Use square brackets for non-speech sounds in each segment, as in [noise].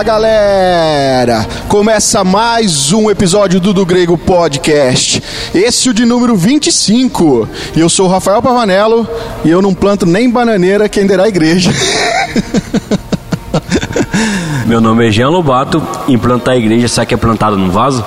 Fala galera! Começa mais um episódio do Do Grego Podcast. Esse é o de número 25. E eu sou o Rafael Pavanello e eu não planto nem bananeira, quem derá a igreja. [laughs] Meu nome é Jean Lobato. Implantar a igreja, sabe que é plantado num vaso?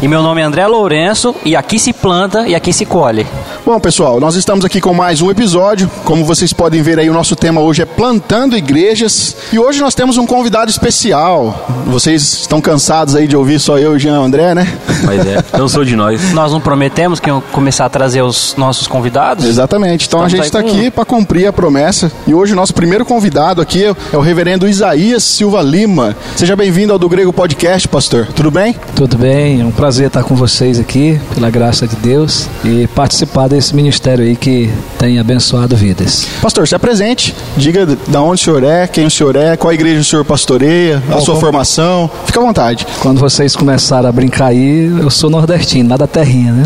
E meu nome é André Lourenço e aqui se planta e aqui se colhe. Bom, pessoal, nós estamos aqui com mais um episódio. Como vocês podem ver aí, o nosso tema hoje é plantando igrejas. E hoje nós temos um convidado especial. Vocês estão cansados aí de ouvir só eu e o Jean André, né? Mas é, [laughs] não sou de nós. Nós não prometemos que iam começar a trazer os nossos convidados? Exatamente. Então a Estamos gente está aqui para cumprir a promessa. E hoje o nosso primeiro convidado aqui é o reverendo Isaías Silva Lima. Seja bem-vindo ao do Grego Podcast, pastor. Tudo bem? Tudo bem, é um prazer estar com vocês aqui, pela graça de Deus, e participar desse ministério aí que tem abençoado vidas. Pastor, se apresente. Diga de onde o senhor é, quem o senhor é, qual igreja o senhor pastoreia, a Bom, sua como- formação. Fica à vontade. Quando vocês começaram a brincar aí, eu sou nordestino, lá da terrinha, né?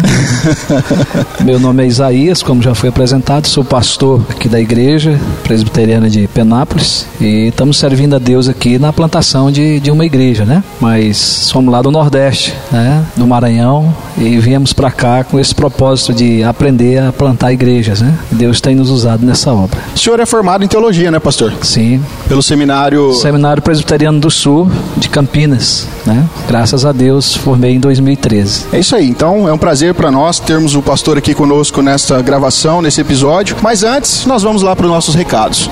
[laughs] Meu nome é Isaías, como já foi apresentado, sou pastor aqui da igreja presbiteriana de Penápolis e estamos servindo a Deus aqui na plantação de, de uma igreja, né? Mas somos lá do Nordeste, né? Do Maranhão e viemos para cá com esse propósito de aprender a plantar igrejas, né? Deus tem nos usado nessa obra. O senhor é formado em teologia, né, pastor? Sim, Pelo seminário. Seminário Presbiteriano do Sul de Campinas, né? Graças a Deus formei em 2013. É isso aí. Então é um prazer para nós termos o pastor aqui conosco nessa gravação, nesse episódio. Mas antes, nós vamos lá para os nossos recados.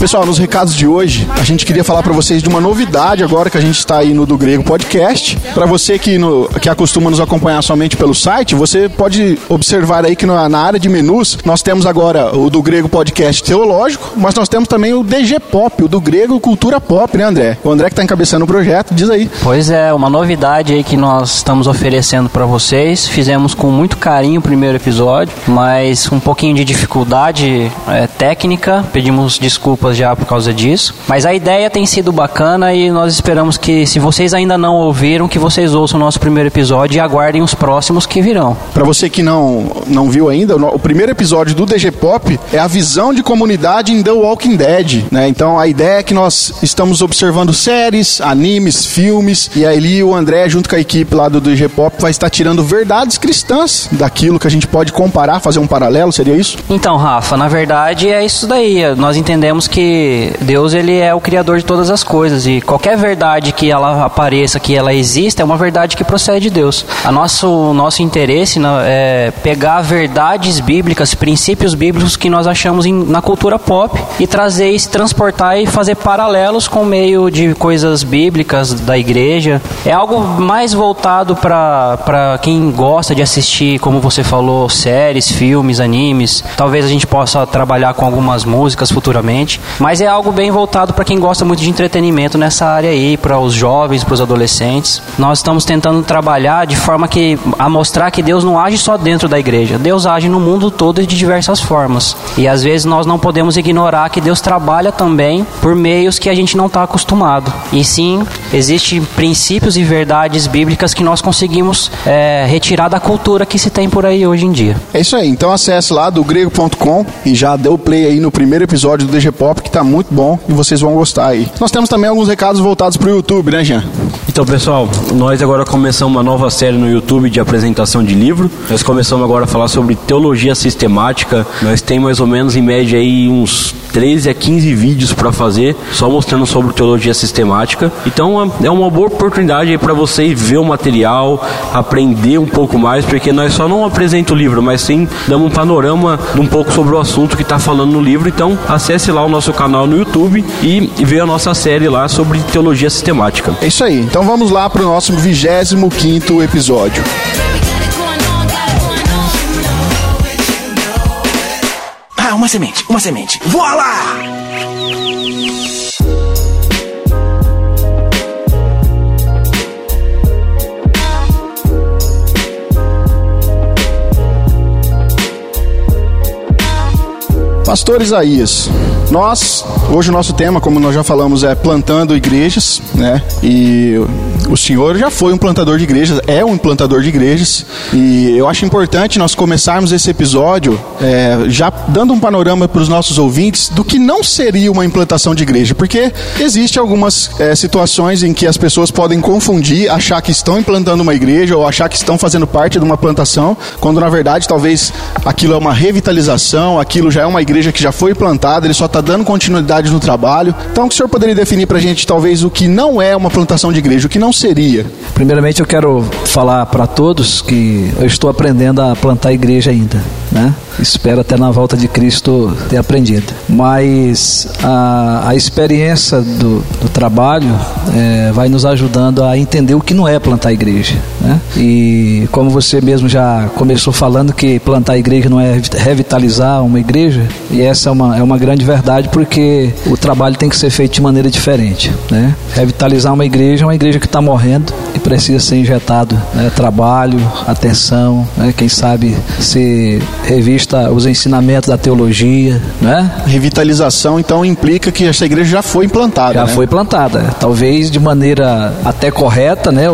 Pessoal, nos recados de hoje, a gente queria falar para vocês de uma novidade agora que a gente está aí no Do Grego Podcast. Para você que, no, que acostuma nos acompanhar somente pelo site, você pode observar aí que na, na área de menus nós temos agora o Do Grego Podcast Teológico, mas nós temos também o DG Pop, o Do Grego Cultura Pop, né, André? O André que está encabeçando o projeto, diz aí. Pois é, uma novidade aí que nós estamos oferecendo para vocês. Fizemos com muito carinho o primeiro episódio, mas um pouquinho de dificuldade é, técnica. Pedimos desculpas já por causa disso. Mas a ideia tem sido bacana e nós esperamos que, se vocês ainda não ouviram, que vocês ouçam o nosso primeiro episódio e aguardem os próximos que virão. Para você que não, não viu ainda, o primeiro episódio do DG Pop é a visão de comunidade em The Walking Dead, né? Então a ideia é que nós estamos observando séries, animes, filmes e aí o André junto com a equipe lá do DG Pop vai estar tirando verdades cristãs daquilo que a gente pode comparar, fazer um paralelo, seria isso? Então, Rafa, na verdade é isso daí. Nós entendemos que Deus ele é o criador de todas as coisas e qualquer verdade que ela apareça, que ela exista, é uma verdade que procede de Deus. A nosso nosso interesse é pegar verdades bíblicas, princípios bíblicos que nós achamos em- na cultura pop e trazer se transportar e fazer paralelos com o meio de coisas bíblicas da igreja. É algo mais voltado para quem gosta de assistir, como você falou, séries, filmes, animes. Talvez a gente possa trabalhar com algumas músicas futuramente, mas é algo bem voltado para quem gosta muito de entretenimento nessa área aí, para os jovens, para os adolescentes. Nós estamos tentando trabalhar de forma que a mostrar que Deus não age só dentro da igreja. Deus age no mundo todo de diversas formas. E às vezes nós não podemos ignorar que Deus trabalha também por meios que a gente não está acostumado. E sim, existem princípios e verdades bíblicas que nós conseguimos é, retirar da cultura que se tem por aí hoje em dia. É isso aí. Então acesse lá do grego.com e já dê o play aí no primeiro episódio do DG Pop que tá muito bom e vocês vão gostar aí. Nós temos também alguns recados voltados pro YouTube, né, Jean? Então, pessoal, nós agora começamos uma nova série no YouTube de apresentação de livro. Nós começamos agora a falar sobre teologia sistemática. Nós temos mais ou menos em média aí uns 13 a 15 vídeos para fazer, só mostrando sobre teologia sistemática. Então, é uma boa oportunidade para você ver o material, aprender um pouco mais, porque nós só não apresentamos o livro, mas sim damos um panorama de um pouco sobre o assunto que está falando no livro. Então, acesse lá o nosso canal no YouTube e veja a nossa série lá sobre teologia sistemática. É isso aí. Então vamos lá pro nosso 25 episódio. Ah, uma semente, uma semente. Voa lá! Pastor Isaías, Nós, hoje o nosso tema, como nós já falamos, é plantando igrejas, né? E o senhor já foi um plantador de igrejas, é um implantador de igrejas, e eu acho importante nós começarmos esse episódio é, já dando um panorama para os nossos ouvintes do que não seria uma implantação de igreja, porque existe algumas é, situações em que as pessoas podem confundir, achar que estão implantando uma igreja ou achar que estão fazendo parte de uma plantação, quando na verdade talvez aquilo é uma revitalização, aquilo já é uma igreja que já foi plantada, ele só está dando continuidade no trabalho. Então, o senhor poderia definir para a gente talvez o que não é uma plantação de igreja, o que não seria? Primeiramente, eu quero falar para todos que eu estou aprendendo a plantar igreja ainda, né? Espero até na volta de Cristo ter aprendido. Mas a, a experiência do, do trabalho é, vai nos ajudando a entender o que não é plantar igreja. Né? E como você mesmo já começou falando que plantar igreja não é revitalizar uma igreja, e essa é uma, é uma grande verdade porque o trabalho tem que ser feito de maneira diferente. Né? Revitalizar uma igreja é uma igreja que está morrendo e precisa ser injetado né? trabalho, atenção, né? quem sabe ser revista os ensinamentos da teologia, né? Revitalização, então, implica que essa igreja já foi implantada. Já né? foi plantada. Talvez de maneira até correta, né?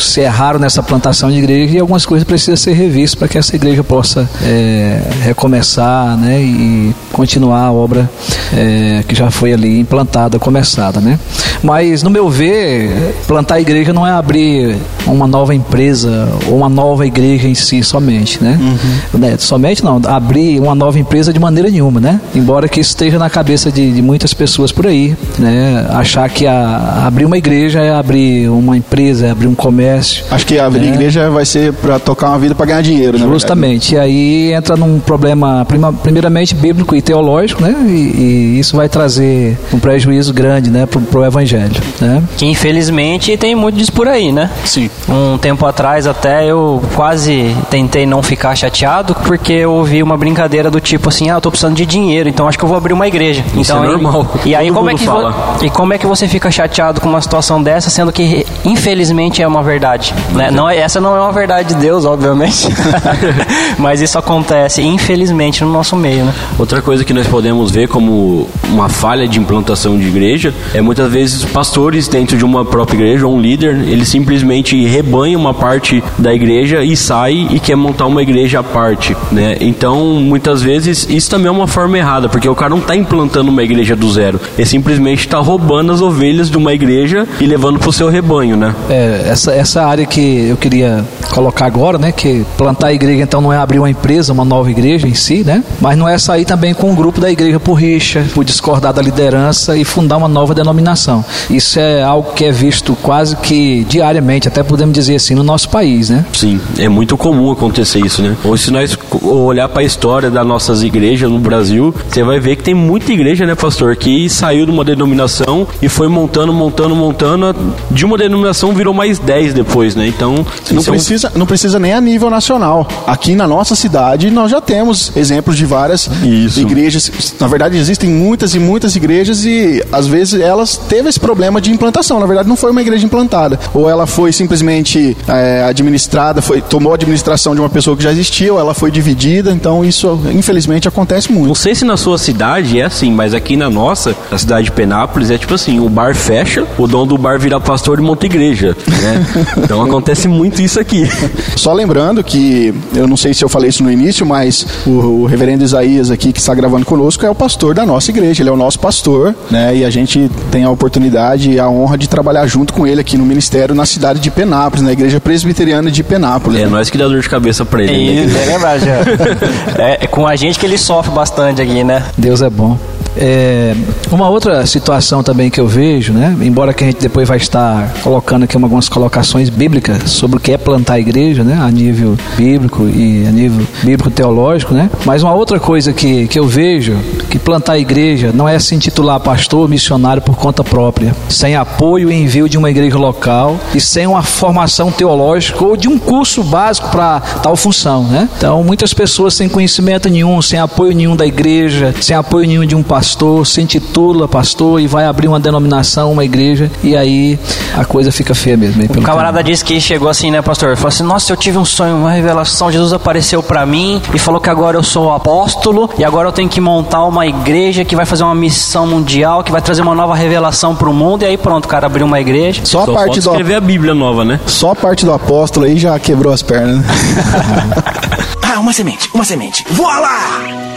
Se erraram nessa plantação de igreja e algumas coisas precisam ser revistas para que essa igreja possa é, recomeçar, né? E continuar a obra é, que já foi ali implantada, começada, né? Mas, no meu ver, plantar a igreja não é abrir uma nova empresa ou uma nova igreja em si somente, né? Uhum. né? Somente não, abrir uma nova empresa de maneira nenhuma, né? Embora que isso esteja na cabeça de, de muitas pessoas por aí, né? Achar que a, abrir uma igreja é abrir uma empresa, é abrir um comércio. Acho que abrir né? igreja vai ser para tocar uma vida para ganhar dinheiro, né? Justamente. E aí entra num problema, primeiramente bíblico e teológico, né? E, e, isso vai trazer um prejuízo grande, né? Pro, pro evangelho, né? Que infelizmente tem muito disso por aí, né? Sim. Um tempo atrás até eu quase tentei não ficar chateado porque eu ouvi uma brincadeira do tipo assim, ah, eu tô precisando de dinheiro, então acho que eu vou abrir uma igreja. Isso então, é normal. E, e aí como é que vo... e como é que você fica chateado com uma situação dessa, sendo que infelizmente é uma verdade, né? Não é, essa não é uma verdade de Deus, obviamente. [laughs] [laughs] Mas isso acontece infelizmente no nosso meio, né? Outra coisa que nós podemos ver como uma falha de implantação de igreja é muitas vezes pastores dentro de uma própria igreja ou um líder, ele simplesmente rebanha uma parte da igreja e sai e quer montar uma igreja à parte, né? Então, muitas vezes, isso também é uma forma errada, porque o cara não está implantando uma igreja do zero. Ele simplesmente está roubando as ovelhas de uma igreja e levando para o seu rebanho, né? É, essa, essa área que eu queria colocar agora, né? Que plantar a igreja, então, não é abrir uma empresa, uma nova igreja em si, né? Mas não é sair também com um grupo da igreja por rixa, por discordar da liderança e fundar uma nova denominação. Isso é algo que é visto quase que diariamente, até podemos dizer assim, no nosso país, né? Sim, é muito comum acontecer isso, né? Ou se nós olhar para a história das nossas igrejas no Brasil, você vai ver que tem muita igreja, né, pastor, que saiu de uma denominação e foi montando, montando, montando, de uma denominação virou mais 10 depois, né? Então, não precisa, é um... não precisa nem a nível nacional. Aqui na nossa cidade nós já temos exemplos de várias Isso. Igrejas. Na verdade, existem muitas e muitas igrejas e às vezes elas teve esse problema de implantação. Na verdade, não foi uma igreja implantada. Ou ela foi simplesmente é, administrada, foi, tomou a administração de uma pessoa que já existia, ou ela foi dividida. Então, isso infelizmente acontece muito. Não sei se na sua cidade é assim, mas aqui na nossa, na cidade de Penápolis, é tipo assim: o bar fecha, o dono do bar vira pastor e monta igreja. Né? [laughs] então acontece muito isso aqui. Só lembrando que, eu não sei se eu falei isso no início, mas o, o reverendo Isaías aqui que está gravando conosco é o pastor da nossa igreja, ele é o nosso pastor, né? E a gente tem a oportunidade e a honra de trabalhar junto com ele aqui no ministério na cidade de Penápolis, na igreja presbiteriana de Penápolis. É, né? nós que dá dor de cabeça para ele. Né? [laughs] É, é, com a gente que ele sofre bastante aqui, né? Deus é bom. É, uma outra situação também que eu vejo, né? Embora que a gente depois vai estar colocando aqui algumas colocações bíblicas sobre o que é plantar a igreja, né? A nível bíblico e a nível bíblico teológico, né? Mas uma outra coisa que, que eu vejo que plantar a igreja não é se intitular pastor missionário por conta própria, sem apoio e envio de uma igreja local e sem uma formação teológica ou de um curso básico para tal função, né? Então muitas pessoas sem conhecimento nenhum, sem apoio nenhum da igreja, sem apoio nenhum de um pastor pastor, se intitula pastor e vai abrir uma denominação, uma igreja, e aí a coisa fica feia mesmo. O camarada disse que chegou assim, né, pastor? Falou assim: Nossa, eu tive um sonho, uma revelação. Jesus apareceu para mim e falou que agora eu sou apóstolo e agora eu tenho que montar uma igreja que vai fazer uma missão mundial, que vai trazer uma nova revelação para o mundo. E aí pronto, o cara abriu uma igreja. Só, Só a parte do escrever a Bíblia nova, né? Só a parte do apóstolo aí já quebrou as pernas. [laughs] ah, uma semente, uma semente. Voa lá!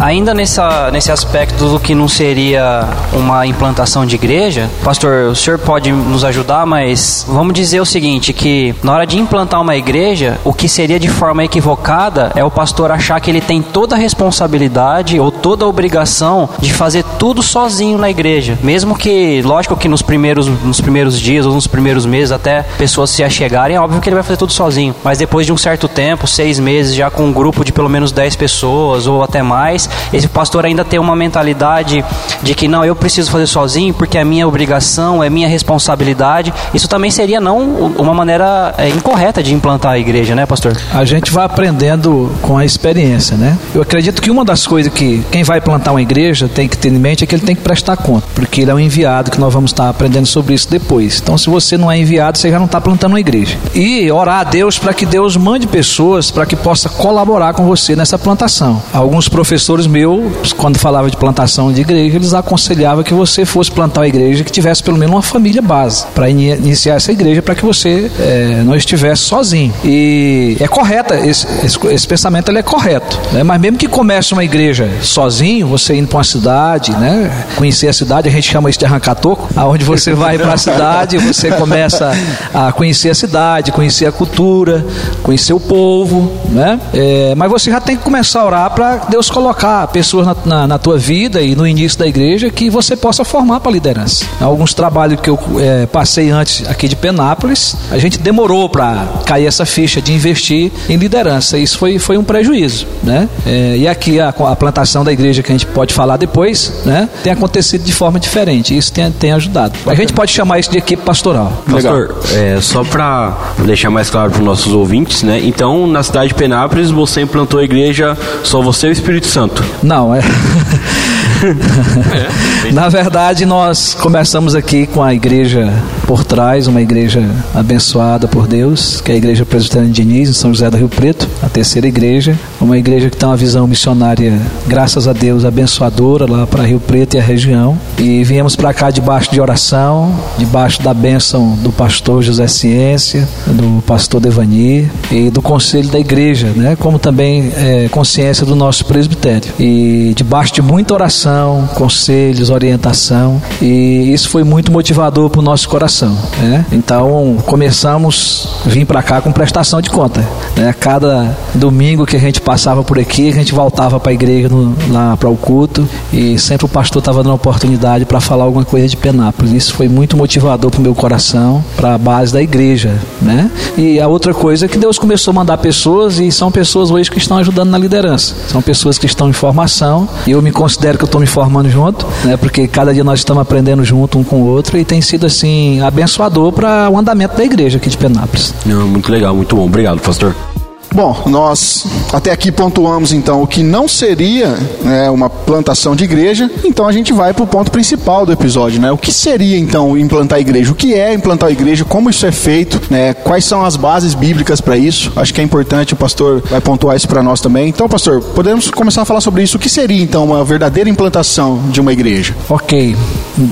Ainda nessa, nesse aspecto do que não seria uma implantação de igreja, pastor, o senhor pode nos ajudar, mas vamos dizer o seguinte, que na hora de implantar uma igreja, o que seria de forma equivocada é o pastor achar que ele tem toda a responsabilidade ou toda a obrigação de fazer tudo sozinho na igreja. Mesmo que, lógico que nos primeiros, nos primeiros dias ou nos primeiros meses até pessoas se achegarem, é óbvio que ele vai fazer tudo sozinho. Mas depois de um certo tempo, seis meses, já com um grupo de pelo menos dez pessoas ou até mais, esse pastor ainda tem uma mentalidade de que não, eu preciso fazer sozinho porque é minha obrigação, é minha responsabilidade. Isso também seria não uma maneira é, incorreta de implantar a igreja, né, pastor? A gente vai aprendendo com a experiência, né? Eu acredito que uma das coisas que quem vai plantar uma igreja tem que ter em mente é que ele tem que prestar conta, porque ele é um enviado que nós vamos estar aprendendo sobre isso depois. Então, se você não é enviado, você já não está plantando uma igreja. E orar a Deus para que Deus mande pessoas para que possa colaborar com você nessa plantação. Alguns professores professores meus, quando falava de plantação de igreja, eles aconselhavam que você fosse plantar uma igreja que tivesse pelo menos uma família base para iniciar essa igreja para que você é, não estivesse sozinho. E é correta, esse, esse, esse pensamento ele é correto. Né? Mas mesmo que comece uma igreja sozinho, você indo para uma cidade, né? conhecer a cidade, a gente chama isso de arrancar toco, aonde você [laughs] vai para a cidade, você começa a conhecer a cidade, conhecer a cultura, conhecer o povo, né? É, mas você já tem que começar a orar para Deus colocar colocar pessoas na, na, na, tua vida e no início da igreja que você possa formar para liderança. Alguns trabalhos que eu é, passei antes aqui de Penápolis, a gente demorou para cair essa ficha de investir em liderança. Isso foi, foi um prejuízo, né? É, e aqui a, a, plantação da igreja que a gente pode falar depois, né? Tem acontecido de forma diferente. Isso tem, tem ajudado. A gente pode chamar isso de equipe pastoral. Pastor, é, só para deixar mais claro para os nossos ouvintes, né? Então, na cidade de Penápolis, você implantou a igreja só você e o Espírito Santo. Não, é. [laughs] é Na verdade, nós começamos aqui com a igreja por trás, uma igreja abençoada por Deus, que é a Igreja Presbiteriana de Diniz, em São José do Rio Preto, a terceira igreja. Uma igreja que tem uma visão missionária, graças a Deus, abençoadora lá para Rio Preto e a região. E viemos para cá debaixo de oração, debaixo da bênção do pastor José Ciência, do pastor Devani e do conselho da igreja, né? como também é, consciência do nosso presbitério. E debaixo de muita oração, conselhos, orientação, e isso foi muito motivador para o nosso coração. Né? Então começamos a vir para cá com prestação de conta. Né? Cada domingo que a gente passava por aqui, a gente voltava para a igreja para o culto e sempre o pastor estava dando oportunidade para falar alguma coisa de Penápolis. Isso foi muito motivador para o meu coração, para a base da igreja. Né? E a outra coisa é que Deus começou a mandar pessoas e são pessoas hoje que estão ajudando na liderança. São pessoas que estão em formação e eu me considero que eu estou me formando junto, né? porque cada dia nós estamos aprendendo junto um com o outro e tem sido assim abençoador para o andamento da igreja aqui de Penápolis. Não, muito legal, muito bom. Obrigado, pastor. Bom, nós até aqui pontuamos então o que não seria né, uma plantação de igreja, então a gente vai para o ponto principal do episódio, né? O que seria então implantar a igreja? O que é implantar a igreja? Como isso é feito? Né? Quais são as bases bíblicas para isso? Acho que é importante, o pastor vai pontuar isso para nós também. Então, pastor, podemos começar a falar sobre isso. O que seria então uma verdadeira implantação de uma igreja? Ok,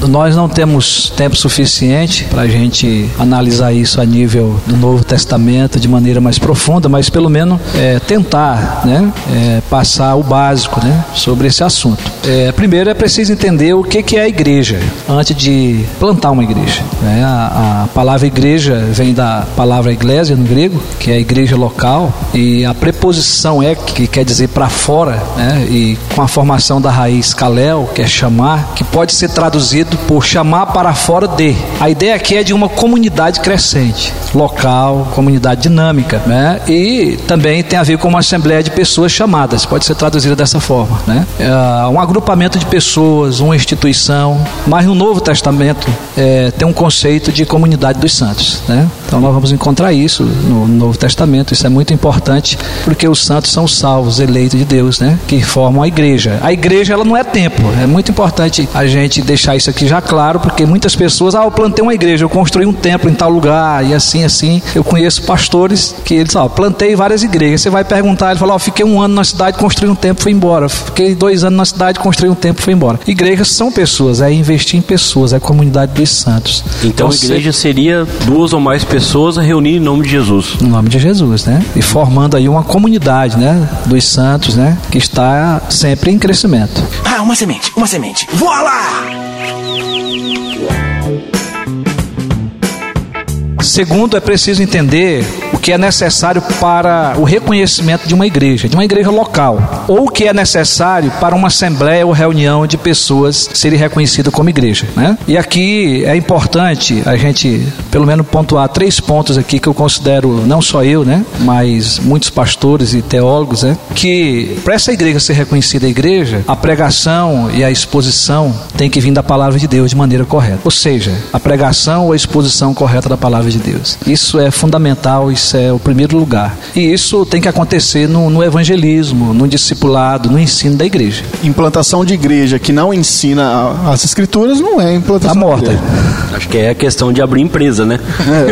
nós não temos tempo suficiente para a gente analisar isso a nível do Novo Testamento de maneira mais profunda, mas pelo menos é, tentar né, é, passar o básico né, sobre esse assunto. É, primeiro é preciso entender o que, que é a igreja antes de plantar uma igreja. Né? A, a, palavra igreja vem da palavra igreja no grego, que é a igreja local, e a preposição é que quer dizer para fora, né? e com a formação da raiz kalel, que é chamar, que pode ser traduzido traduzido por chamar para fora de. A ideia aqui é de uma comunidade crescente, local, comunidade dinâmica, né? E também tem a ver com uma assembleia de pessoas chamadas, pode ser traduzida dessa forma, né? É um agrupamento de pessoas, uma instituição, mas no Novo Testamento é, tem um conceito de comunidade dos santos, né? Então nós vamos encontrar isso no Novo Testamento, isso é muito importante, porque os santos são salvos, eleitos de Deus, né? Que formam a igreja. A igreja ela não é templo, é muito importante a gente deixar isso aqui já claro, porque muitas pessoas, ah, eu plantei uma igreja, eu construí um templo em tal lugar, e assim, assim. Eu conheço pastores que eles, ó, plantei várias igrejas. Você vai perguntar, ele fala, ó, fiquei um ano na cidade, construí um templo, fui embora. Fiquei dois anos na cidade, construí um templo, fui embora. Igrejas são pessoas, é investir em pessoas, é a comunidade dos santos. Então, a igreja seria duas ou mais pessoas a reunir em nome de Jesus. Em nome de Jesus, né? E formando aí uma comunidade, né? Dos santos, né? Que está sempre em crescimento. Ah, uma semente, uma semente. Voa lá! Segundo, é preciso entender o que é necessário para o reconhecimento de uma igreja, de uma igreja local, ou o que é necessário para uma assembleia ou reunião de pessoas serem reconhecidas como igreja. Né? E aqui é importante a gente, pelo menos, pontuar três pontos aqui que eu considero, não só eu, né, mas muitos pastores e teólogos, né, que para essa igreja ser reconhecida igreja, a pregação e a exposição tem que vir da palavra de Deus de maneira correta. Ou seja, a pregação ou a exposição correta da palavra de Deus. Isso é fundamental, isso é o primeiro lugar. E isso tem que acontecer no, no evangelismo, no discipulado, no ensino da igreja. Implantação de igreja que não ensina as escrituras não é implantação. Tá morta. Acho que é a questão de abrir empresa, né?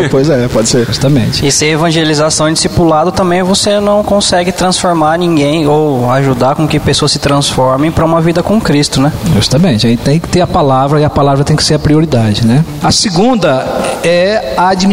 É, pois é, pode ser. Justamente. E se evangelização e discipulado também você não consegue transformar ninguém ou ajudar com que pessoas se transformem para uma vida com Cristo, né? Justamente. Aí tem que ter a palavra e a palavra tem que ser a prioridade, né? A segunda é a administração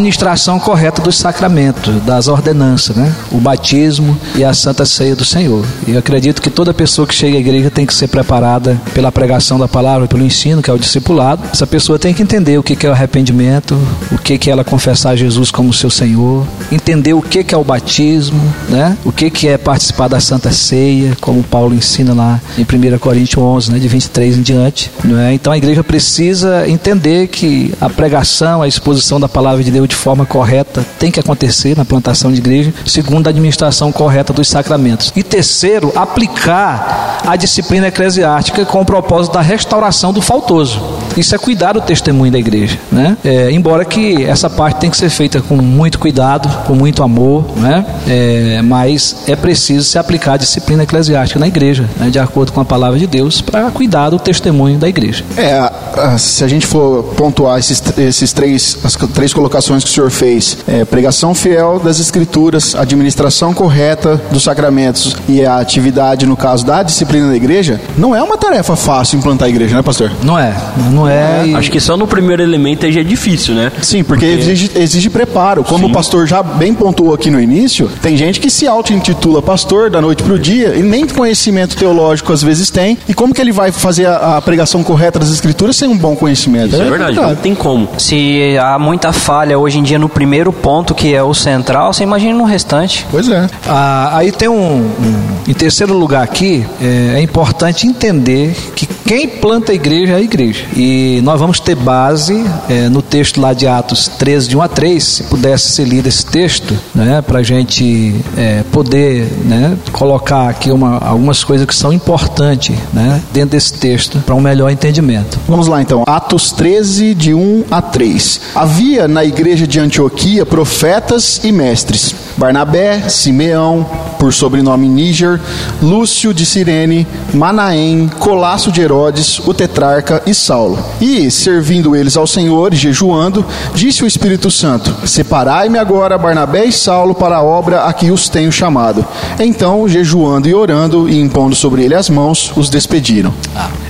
correta dos sacramentos, das ordenanças, né? O batismo e a santa ceia do Senhor. E eu acredito que toda pessoa que chega à igreja tem que ser preparada pela pregação da palavra, pelo ensino, que é o discipulado. Essa pessoa tem que entender o que é o arrependimento, o que é ela confessar Jesus como seu Senhor, entender o que é o batismo, né? O que é participar da santa ceia, como Paulo ensina lá em 1 Coríntios 11, né? De 23 em diante, não é? Então a igreja precisa entender que a pregação, a exposição da palavra de Deus de forma correta tem que acontecer na plantação de igreja, segundo a administração correta dos sacramentos. E terceiro, aplicar a disciplina eclesiástica com o propósito da restauração do faltoso. Isso é cuidar do testemunho da igreja, né? É, embora que essa parte tem que ser feita com muito cuidado, com muito amor, né? É, mas é preciso se aplicar a disciplina eclesiástica na igreja, né? de acordo com a palavra de Deus, para cuidar do testemunho da igreja. É, se a gente for pontuar esses, esses três, as três colocações que o senhor fez, é, pregação fiel das escrituras, administração correta dos sacramentos e a atividade, no caso da disciplina da igreja, não é uma tarefa fácil implantar a igreja, né, pastor? Não é, não é. E... Acho que só no primeiro elemento aí já é difícil, né? Sim, porque, porque... Exige, exige preparo. Como Sim. o pastor já bem pontuou aqui no início, tem gente que se auto-intitula pastor da noite pro dia e nem conhecimento teológico às vezes tem. E como que ele vai fazer a, a pregação correta das escrituras sem um bom conhecimento? Isso é, é verdade, não tem como. Se há muita falha hoje em dia no primeiro ponto, que é o central, você imagina no restante. Pois é. Ah, aí tem um, um, Em terceiro lugar aqui, é, é importante entender que quem planta a igreja é a igreja. E nós vamos ter base é, no texto lá de Atos 13, de 1 a 3, se pudesse ser lido esse texto, né, para a gente é, poder né, colocar aqui uma, algumas coisas que são importantes né, dentro desse texto para um melhor entendimento. Vamos lá então, Atos 13, de 1 a 3. Havia na igreja de Antioquia profetas e mestres: Barnabé, Simeão, por sobrenome Níger, Lúcio de Cirene, Manaém, Colasso de Herodes, o tetrarca e Saulo. E, servindo eles ao Senhor jejuando, disse o Espírito Santo: Separai-me agora Barnabé e Saulo para a obra a que os tenho chamado. Então, jejuando e orando e impondo sobre ele as mãos, os despediram.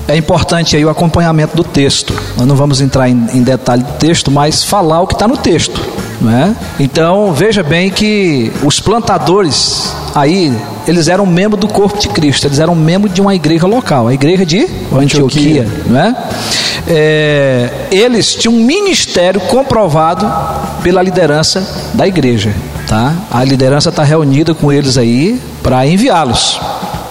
É importante aí o acompanhamento do texto. Nós não vamos entrar em, em detalhe do texto, mas falar o que está no texto. Né? Então veja bem que os plantadores aí eles eram membros do corpo de Cristo, eles eram membros de uma igreja local, a igreja de Antioquia, Antioquia né? É, eles tinham um ministério comprovado pela liderança da igreja, tá? A liderança está reunida com eles aí para enviá-los.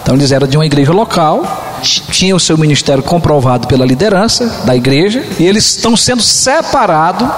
Então eles eram de uma igreja local tinham o seu ministério comprovado pela liderança da igreja e eles estão sendo separados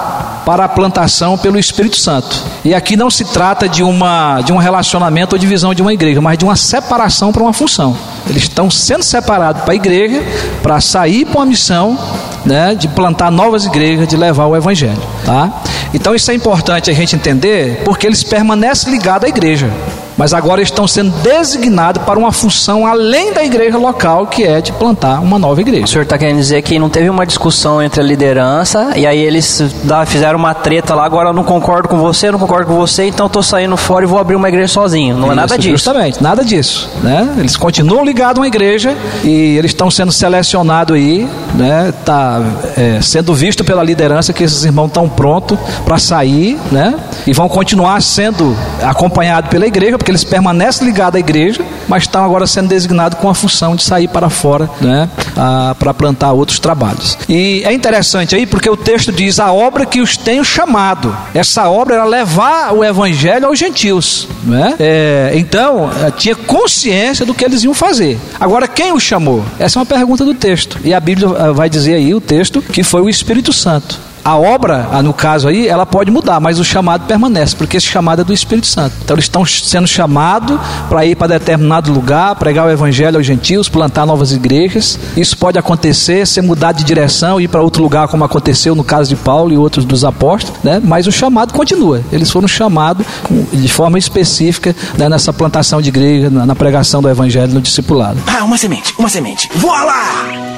para a plantação pelo Espírito Santo. E aqui não se trata de, uma, de um relacionamento ou divisão de uma igreja, mas de uma separação para uma função. Eles estão sendo separados para a igreja para sair para uma missão né, de plantar novas igrejas, de levar o evangelho, tá? Então isso é importante a gente entender, porque eles permanecem ligados à igreja mas agora estão sendo designados para uma função além da igreja local, que é de plantar uma nova igreja. O senhor está querendo dizer que não teve uma discussão entre a liderança e aí eles fizeram uma treta lá, agora eu não concordo com você, não concordo com você, então estou saindo fora e vou abrir uma igreja sozinho. Não Isso, é nada disso. Justamente, nada disso. Né? Eles continuam ligados a uma igreja e eles estão sendo selecionados aí, né? Tá é, sendo visto pela liderança que esses irmãos estão prontos para sair, né? E vão continuar sendo acompanhados pela igreja, porque eles permanecem ligados à igreja, mas estão agora sendo designados com a função de sair para fora, né, para plantar outros trabalhos. E é interessante aí porque o texto diz a obra que os tenho chamado. Essa obra era levar o evangelho aos gentios, né? É, então é, tinha consciência do que eles iam fazer. Agora quem os chamou? Essa é uma pergunta do texto. E a Bíblia é, vai dizer aí o texto que foi o Espírito Santo. A obra, no caso aí, ela pode mudar, mas o chamado permanece, porque esse chamado é do Espírito Santo. Então eles estão sendo chamados para ir para determinado lugar, pregar o evangelho aos gentios, plantar novas igrejas. Isso pode acontecer, ser mudado de direção, ir para outro lugar, como aconteceu no caso de Paulo e outros dos apóstolos, né? mas o chamado continua. Eles foram chamados de forma específica né, nessa plantação de igreja, na pregação do evangelho, no discipulado. Ah, uma semente, uma semente. Voa lá!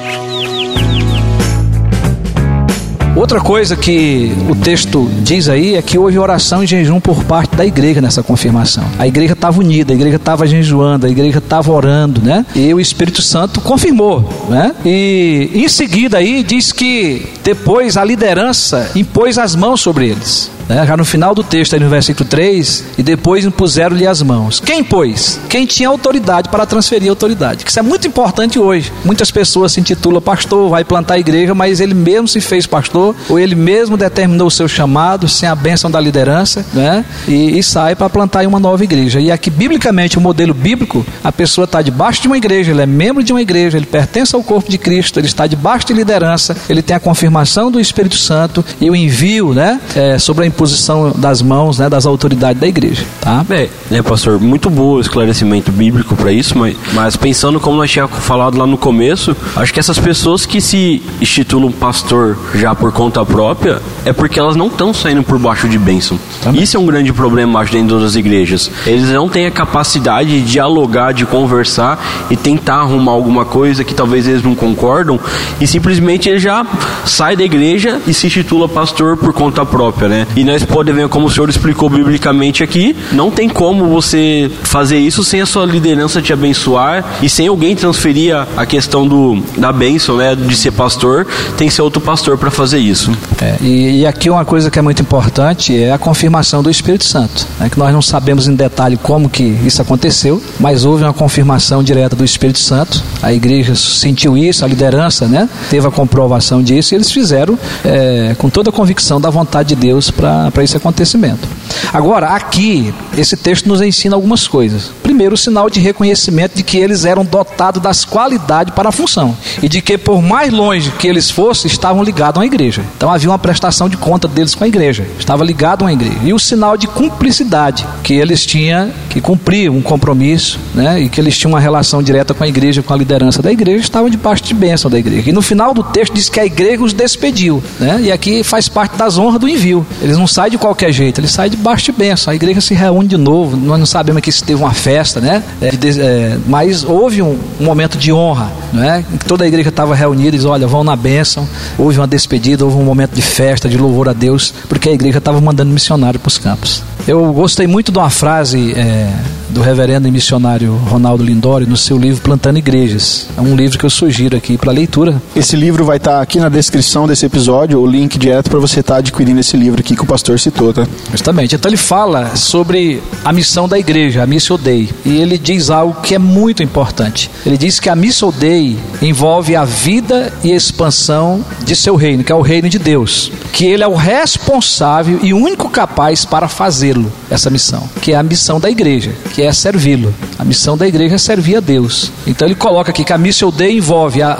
Outra coisa que o texto diz aí é que houve oração e jejum por parte da igreja nessa confirmação. A igreja estava unida, a igreja estava jejuando, a igreja estava orando, né? E o Espírito Santo confirmou, né? E em seguida aí diz que depois a liderança impôs as mãos sobre eles. Né? Já no final do texto, aí no versículo 3, e depois impuseram-lhe as mãos. Quem pôs? Quem tinha autoridade para transferir autoridade. Isso é muito importante hoje. Muitas pessoas se intitulam pastor, vai plantar a igreja, mas ele mesmo se fez pastor, ou ele mesmo determinou o seu chamado, sem a bênção da liderança, né? e, e sai para plantar em uma nova igreja. E aqui, biblicamente, o modelo bíblico, a pessoa está debaixo de uma igreja, ele é membro de uma igreja, ele pertence ao corpo de Cristo, ele está debaixo de liderança, ele tem a confirmação do Espírito Santo e o envio né, é, sobre a imposição das mãos né, das autoridades da igreja. Tá? É, né, pastor? Muito bom o esclarecimento bíblico para isso, mas, mas pensando como nós tínhamos falado lá no começo, acho que essas pessoas que se institulam pastor já por conta própria é porque elas não estão saindo por baixo de bênção. Também. Isso é um grande problema, acho, dentro das igrejas. Eles não têm a capacidade de dialogar, de conversar e tentar arrumar alguma coisa que talvez eles não concordam e simplesmente ele já sai da igreja e se intitula pastor por conta própria, né? E nós podemos ver, como o senhor explicou biblicamente aqui, não tem como você fazer isso sem a sua liderança te abençoar e sem alguém transferir a, questão do, da bênção, né, de ser pastor, tem que ser outro pastor para fazer isso. É, e, e, aqui uma coisa que é muito importante é a confirmação do Espírito Santo, né, que nós não sabemos em detalhe como que isso aconteceu, mas houve uma confirmação direta do Espírito Santo, a igreja sentiu isso, a liderança, né, teve a comprovação disso e eles fizeram é, com toda a convicção da vontade de Deus para para esse acontecimento. Agora, aqui, esse texto nos ensina algumas coisas. Primeiro, sinal de reconhecimento de que eles eram dotados das qualidades para a função e de que, por mais longe que eles fossem, estavam ligados uma igreja. Então havia uma prestação de conta deles com a igreja, estava ligado uma igreja. E o sinal de cumplicidade, que eles tinham que cumprir um compromisso, né, e que eles tinham uma relação direta com a igreja, com a liderança da igreja, estavam de parte de bênção da igreja. E no final do texto diz que a igreja os despediu, né, e aqui faz parte das honras do envio. Eles não saem de qualquer jeito, eles saem de baixo de bênção. A igreja se reúne de novo. Nós não sabemos que se teve uma festa, né? É, é, mas houve um, um, momento de honra, né? Toda a igreja estava reunida e diz: olha, vão na bênção. Houve uma despedida, houve um momento de festa, de louvor a Deus, porque a igreja estava mandando missionário para os campos. Eu gostei muito de uma frase é, do reverendo e missionário Ronaldo Lindori no seu livro Plantando Igrejas. É um livro que eu sugiro aqui para leitura. Esse livro vai estar tá aqui na descrição desse episódio, o link direto para você estar tá adquirindo esse livro aqui que o pastor citou, tá? Justamente. Então ele fala sobre a missão da igreja, a Missio Dei, e ele diz algo que é muito importante. Ele diz que a Missio Dei envolve a vida e expansão de seu reino, que é o reino de Deus, que ele é o responsável e único capaz para fazer fazê-lo, essa missão, que é a missão da igreja, que é servi-lo. A missão da igreja é servir a Deus. Então ele coloca aqui que a missão Dei envolve a,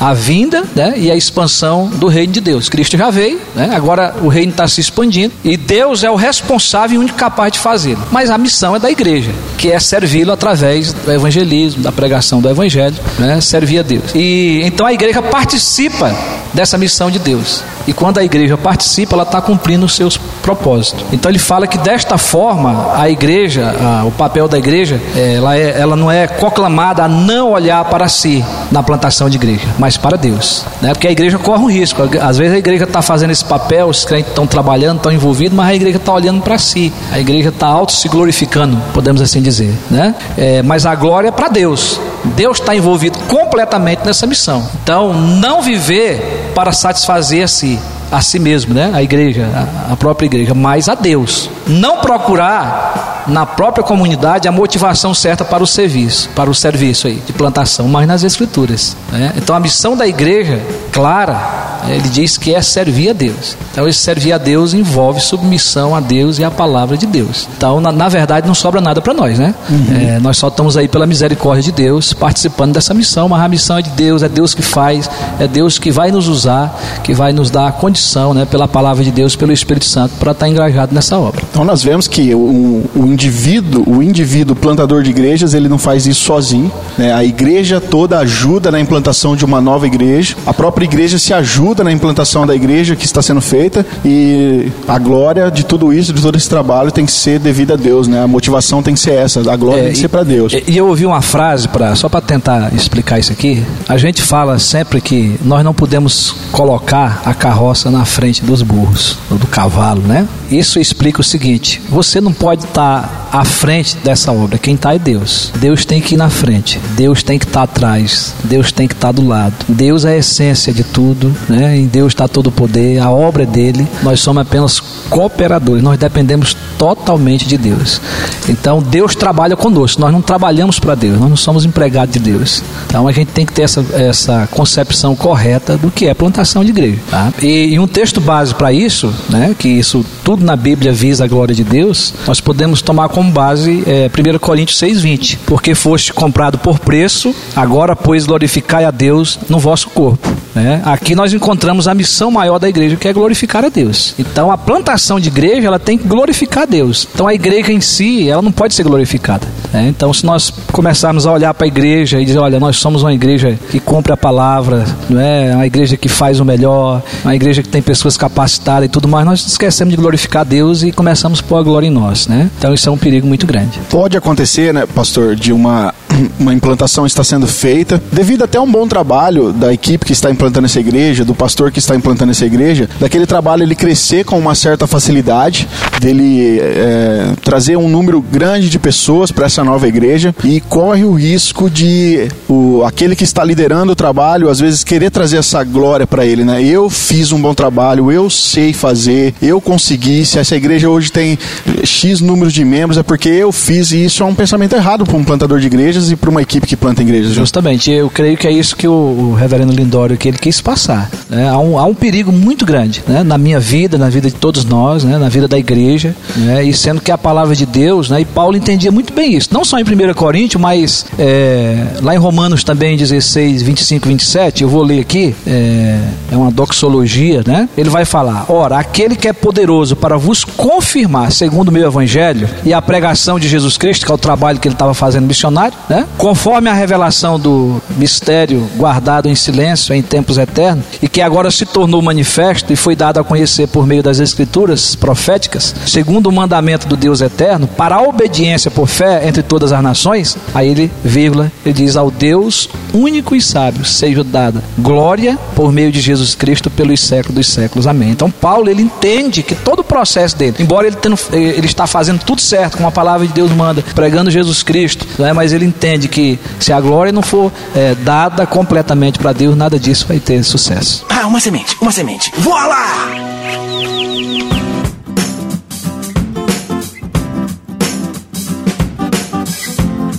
a, a vinda né, e a expansão do reino de Deus. Cristo já veio, né, agora o reino está se expandindo e Deus é o responsável e único capaz de fazê-lo. Mas a missão é da igreja, que é servi-lo através do evangelismo, da pregação do evangelho, né, servir a Deus. E então a igreja participa dessa missão de Deus. E quando a igreja participa, ela está cumprindo os seus propósitos. Então ele fala que desta forma a igreja, a, o papel da igreja, é, ela, é, ela não é proclamada a não olhar para si na plantação de igreja, mas para Deus. Né? Porque a igreja corre um risco. Às vezes a igreja está fazendo esse papel, os crentes estão trabalhando, estão envolvidos, mas a igreja está olhando para si. A igreja está auto se glorificando, podemos assim dizer. Né? É, mas a glória é para Deus. Deus está envolvido completamente nessa missão. Então, não viver para satisfazer a si, a si mesmo, né? A igreja, a própria igreja, mas a Deus. Não procurar na própria comunidade a motivação certa para o serviço, para o serviço aí de plantação, mas nas escrituras. Né? Então a missão da igreja, clara, ele diz que é servir a Deus. Então esse servir a Deus envolve submissão a Deus e a palavra de Deus. Então na, na verdade não sobra nada para nós, né? Uhum. É, nós só estamos aí pela misericórdia de Deus participando dessa missão, mas a missão é de Deus, é Deus que faz, é Deus que vai nos usar, que vai nos dar a condição né, pela palavra de Deus, pelo Espírito Santo, para estar tá engajado nessa obra. Então nós vemos que o, o, indivíduo, o indivíduo plantador de igrejas, ele não faz isso sozinho. Né? A igreja toda ajuda na implantação de uma nova igreja. A própria igreja se ajuda na implantação da igreja que está sendo feita e a glória de tudo isso, de todo esse trabalho, tem que ser devida a Deus. Né? A motivação tem que ser essa. A glória é, tem que ser para Deus. E, e, eu ouvi uma frase para só para tentar explicar isso aqui. A gente fala sempre que nós não podemos colocar a carroça na frente dos burros, ou do cavalo, né? Isso explica o seguinte: você não pode estar à frente dessa obra, quem está é Deus. Deus tem que ir na frente, Deus tem que estar atrás, Deus tem que estar do lado. Deus é a essência de tudo, né? Em Deus está todo o poder, a obra é dele, nós somos apenas cooperadores, nós dependemos totalmente de Deus. Então Deus trabalha conosco, nós não trabalhamos para Deus, nós não somos empregados de Deus. Então a gente tem que ter essa, essa concepção correta do que é plantação de igreja. Tá? E, e um texto base para isso, né, que isso tudo na Bíblia visa a glória de Deus, nós podemos tomar como base é, 1 Coríntios 6,20. Porque foste comprado por preço, agora, pois, glorificai a Deus no vosso corpo. Né? Aqui nós encontramos a missão maior da igreja, que é glorificar a Deus. Então, a plantação de igreja, ela tem que glorificar a Deus. Então, a igreja em si, ela não pode ser glorificada. Né? Então, se nós começarmos a olhar para a igreja e dizer, olha, nós somos uma igreja que cumpre a palavra, não é? Uma igreja que faz o melhor, uma igreja que tem pessoas capacitadas e tudo mais, nós esquecemos de glorificar a Deus e começamos a pôr a glória em nós, né? Então isso é um perigo muito grande. Pode acontecer, né, pastor, de uma [clears throat] uma implantação está sendo feita, devido até a um bom trabalho da equipe que está implantando essa igreja, do pastor que está implantando essa igreja, daquele trabalho ele crescer com uma certa facilidade, dele é, trazer um número grande de pessoas para essa nova igreja e corre o risco de o, aquele que está liderando o trabalho, às vezes, querer trazer essa glória para ele, né? Eu fiz um bom trabalho, eu sei fazer, eu consegui. Se essa igreja hoje tem X números de membros, é porque eu fiz, e isso é um pensamento errado para um plantador de igrejas e para uma equipe que planta igrejas. Justamente, eu creio que é isso que o, reverendo Lindório que ele quis passar. Né? Há, um, há um perigo muito grande né? na minha vida, na vida de todos nós, né? na vida da igreja, né? e sendo que a palavra de Deus, né? e Paulo entendia muito bem isso, não só em 1 Coríntios, mas é, lá em Romanos também 16, 25, 27, eu vou ler aqui, é, é uma doxologia, né? ele vai falar: Ora, aquele que é poderoso para vos confirmar, segundo o meu evangelho, e a pregação de Jesus Cristo, que é o trabalho que ele estava fazendo missionário, conforme a revelação do mistério guardado em silêncio em tempos eternos, e que agora se tornou manifesto e foi dado a conhecer por meio das escrituras proféticas, segundo o mandamento do Deus eterno, para a obediência por fé entre todas as nações, aí ele, vírgula, ele diz ao Deus único e sábio, seja dada glória por meio de Jesus Cristo pelos séculos dos séculos. Amém. Então Paulo ele entende que todo o processo dele, embora ele, tendo, ele está fazendo tudo certo, como a palavra de Deus manda, pregando Jesus Cristo, não é? mas ele entende que se a glória não for é, dada completamente para Deus, nada disso vai ter sucesso. Ah, uma semente, uma semente. Voa lá!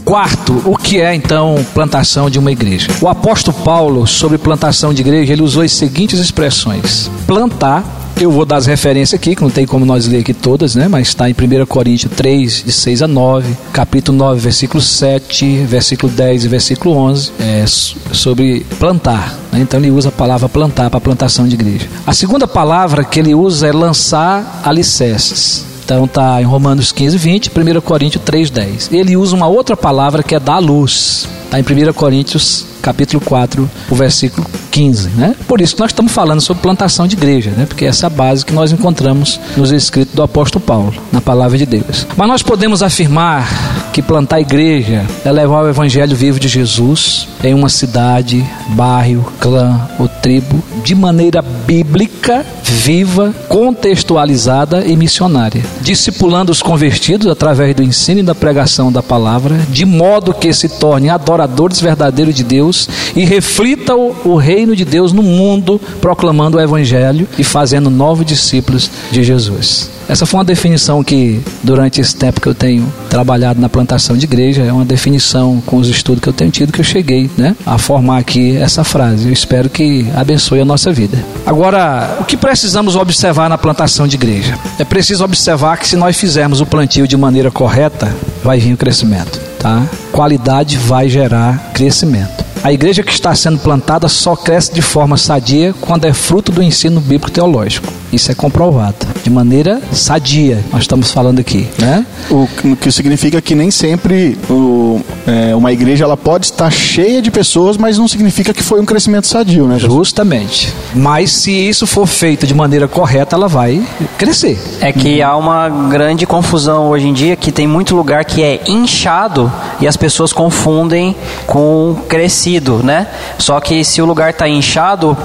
Quarto, o que é então plantação de uma igreja? O apóstolo Paulo, sobre plantação de igreja, ele usou as seguintes expressões: plantar, Eu vou dar as referências aqui, que não tem como nós ler aqui todas, né? Mas está em 1 Coríntios 3, de 6 a 9, capítulo 9, versículo 7, versículo 10 e versículo 11, é, sobre plantar. Né? Então ele usa a palavra plantar para plantação de igreja. A segunda palavra que ele usa é lançar alicerces. Então está em Romanos 15, 20, 1 Coríntios 3, 10. Ele usa uma outra palavra que é dar luz. Está em 1 Coríntios capítulo 4, o versículo 15, né? Por isso que nós estamos falando sobre plantação de igreja, né? Porque essa é a base que nós encontramos nos escritos do apóstolo Paulo, na palavra de Deus. Mas nós podemos afirmar que plantar igreja é levar o evangelho vivo de Jesus em uma cidade, bairro, clã ou tribo de maneira bíblica, viva, contextualizada e missionária, discipulando os convertidos através do ensino e da pregação da palavra, de modo que se tornem adoradores verdadeiros de Deus e reflitam o reino de Deus no mundo, proclamando o evangelho e fazendo novos discípulos de Jesus. Essa foi uma definição que, durante esse tempo que eu tenho trabalhado na plantação de igreja, é uma definição com os estudos que eu tenho tido que eu cheguei né, a formar aqui essa frase. Eu espero que abençoe a nossa vida. Agora, o que precisamos observar na plantação de igreja? É preciso observar que se nós fizermos o plantio de maneira correta, vai vir o crescimento. Tá? Qualidade vai gerar crescimento. A igreja que está sendo plantada só cresce de forma sadia quando é fruto do ensino bíblico teológico. Isso é comprovado. De maneira sadia, nós estamos falando aqui, né? O que significa que nem sempre o, é, uma igreja ela pode estar cheia de pessoas, mas não significa que foi um crescimento sadio, né? Jesus? Justamente. Mas se isso for feito de maneira correta, ela vai crescer. É que há uma grande confusão hoje em dia que tem muito lugar que é inchado e as pessoas confundem com crescido, né? Só que se o lugar está inchado,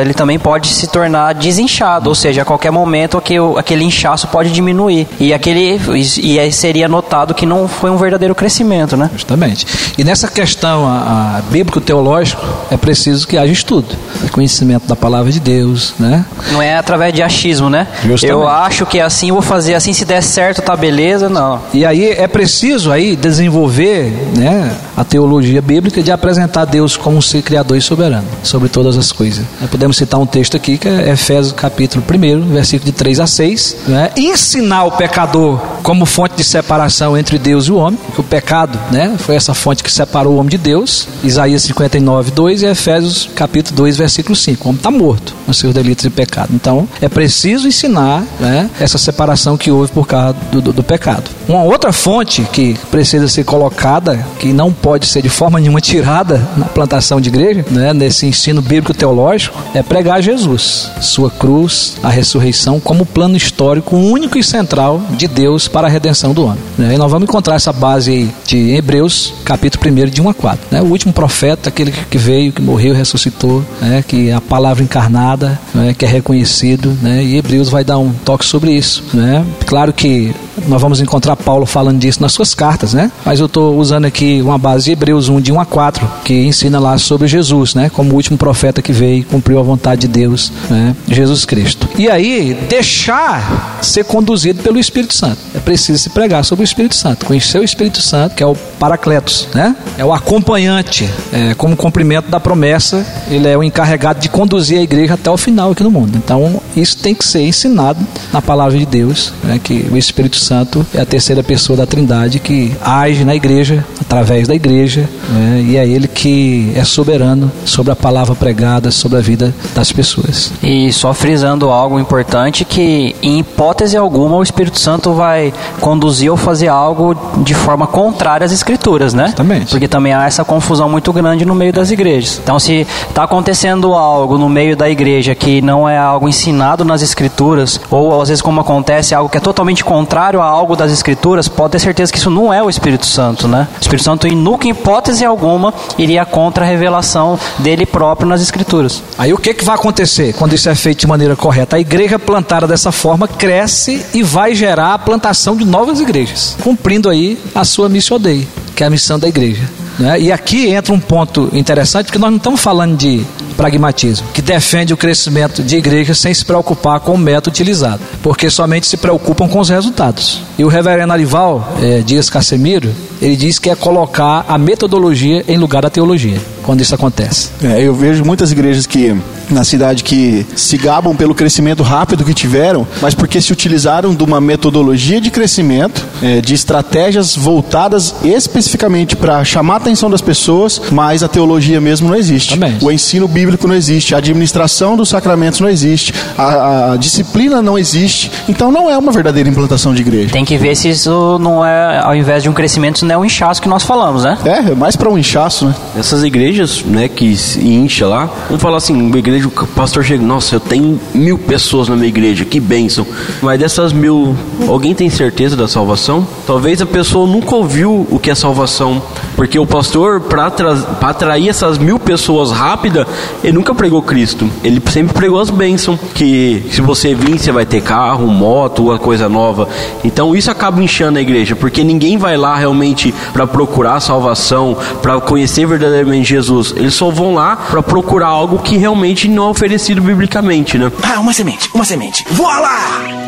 ele também pode se tornar desinchado, ou seja, a qualquer momento aquele inchaço pode diminuir e aquele e aí seria notado que não foi um verdadeiro crescimento, né? Justamente. E nessa questão a, a bíblico-teológico é preciso que haja estudo, conhecimento da palavra de Deus, né? Não é através de achismo, né? Justamente. Eu acho que é assim, vou fazer assim, se der certo tá beleza, não. E aí é preciso aí desenvolver, né, a teologia bíblica de apresentar Deus como ser criador e soberano sobre todas as coisas. Podemos citar um texto aqui que é Efésios capítulo 1, versículo de 3 a 6, né? Ensinar o pecador como fonte de separação entre Deus e o homem, o pecado, né, foi essa fonte que separou o homem de Deus. Isaías 59, 2 e Efésios capítulo 2, versículo 5. O homem está morto nos seus delitos e pecado. Então, é preciso ensinar, né, essa separação que houve por causa do, do, do pecado. Uma outra fonte que precisa ser colocada, que não pode ser de forma nenhuma tirada na plantação de igreja, né, nesse ensino bíblico teológico, é pregar Jesus, sua cruz, a ressurreição, como plano histórico único e central de Deus para a redenção do homem. Né? E nós vamos encontrar essa base de Hebreus, capítulo 1, de 1 a 4. Né? O último profeta, aquele que veio, que morreu ressuscitou, né? que é a palavra encarnada, né? que é reconhecido, né? e Hebreus vai dar um toque sobre isso. Né? Claro que nós vamos encontrar Paulo falando disso nas suas cartas, né? Mas eu estou usando aqui uma base de Hebreus 1, de 1 a 4, que ensina lá sobre Jesus, né? Como o último profeta que veio e cumpriu a vontade de Deus, né? Jesus Cristo. E aí, deixar ser conduzido pelo Espírito Santo. Preciso se pregar sobre o Espírito Santo, conhecer o Espírito Santo, que é o Paracletos, né? É o acompanhante, é, como cumprimento da promessa, ele é o encarregado de conduzir a igreja até o final aqui no mundo. Então, isso tem que ser ensinado na palavra de Deus, né? Que o Espírito Santo é a terceira pessoa da Trindade que age na igreja, através da igreja, né? e é ele que é soberano sobre a palavra pregada, sobre a vida das pessoas. E só frisando algo importante que em hipótese alguma o Espírito Santo vai conduzir ou fazer algo de forma contrária às escrituras, né? Exatamente. Porque também há essa confusão muito grande no meio das igrejas. Então se está acontecendo algo no meio da igreja que não é algo ensinado nas escrituras, ou às vezes como acontece algo que é totalmente contrário a algo das escrituras, pode ter certeza que isso não é o Espírito Santo, né? O Espírito Santo, nunca, em hipótese alguma, iria contra a revelação dele próprio nas escrituras. Aí o que, que vai acontecer quando isso é feito de maneira correta? A igreja plantada dessa forma cresce e vai gerar a plantação de novas igrejas, cumprindo aí a sua missão dei, que é a missão da igreja. Né? E aqui entra um ponto interessante, porque nós não estamos falando de pragmatismo, que defende o crescimento de igrejas sem se preocupar com o método utilizado, porque somente se preocupam com os resultados. E o reverendo Arival é, Dias Casemiro, ele diz que é colocar a metodologia em lugar da teologia. Quando isso acontece. É, eu vejo muitas igrejas que na cidade que se gabam pelo crescimento rápido que tiveram, mas porque se utilizaram de uma metodologia de crescimento, é, de estratégias voltadas especificamente para chamar a atenção das pessoas, mas a teologia mesmo não existe. Também. O ensino bíblico não existe, a administração dos sacramentos não existe, a, a disciplina não existe. Então não é uma verdadeira implantação de igreja. Tem que ver se isso não é, ao invés de um crescimento, não é um inchaço que nós falamos, né? É, é mais para um inchaço, né? Essas igrejas, né, que se incha lá, vamos falar assim, uma igreja, o pastor chega, nossa, eu tenho mil pessoas na minha igreja, que bênção. Mas dessas mil, alguém tem certeza da salvação? Talvez a pessoa nunca ouviu o que é salvação, porque o pastor, para atrair essas mil pessoas rápida, ele nunca pregou Cristo. Ele sempre pregou as bênçãos, que se você vir, você vai ter carro, moto, uma coisa nova. Então isso acaba inchando a igreja, porque ninguém vai lá realmente para procurar salvação, para conhecer verdadeiramente Jesus. Eles só vão lá para procurar algo que realmente não é oferecido biblicamente, né? Ah, uma semente, uma semente. Voa lá!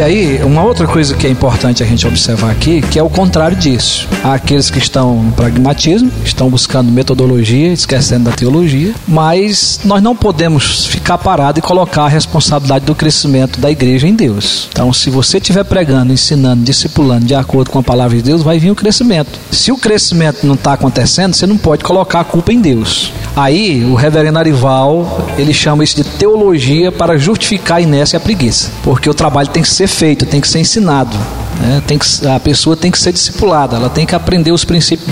E aí, uma outra coisa que é importante a gente observar aqui, que é o contrário disso. Há aqueles que estão no pragmatismo, estão buscando metodologia, esquecendo da teologia, mas nós não podemos ficar parado e colocar a responsabilidade do crescimento da igreja em Deus. Então, se você estiver pregando, ensinando, discipulando de acordo com a palavra de Deus, vai vir o crescimento. Se o crescimento não está acontecendo, você não pode colocar a culpa em Deus. Aí, o reverendo Arival, ele chama isso de teologia para justificar a inércia e a preguiça, porque o trabalho tem que ser feito, tem que ser ensinado. Né? Tem que, a pessoa tem que ser discipulada, ela tem que aprender os princípios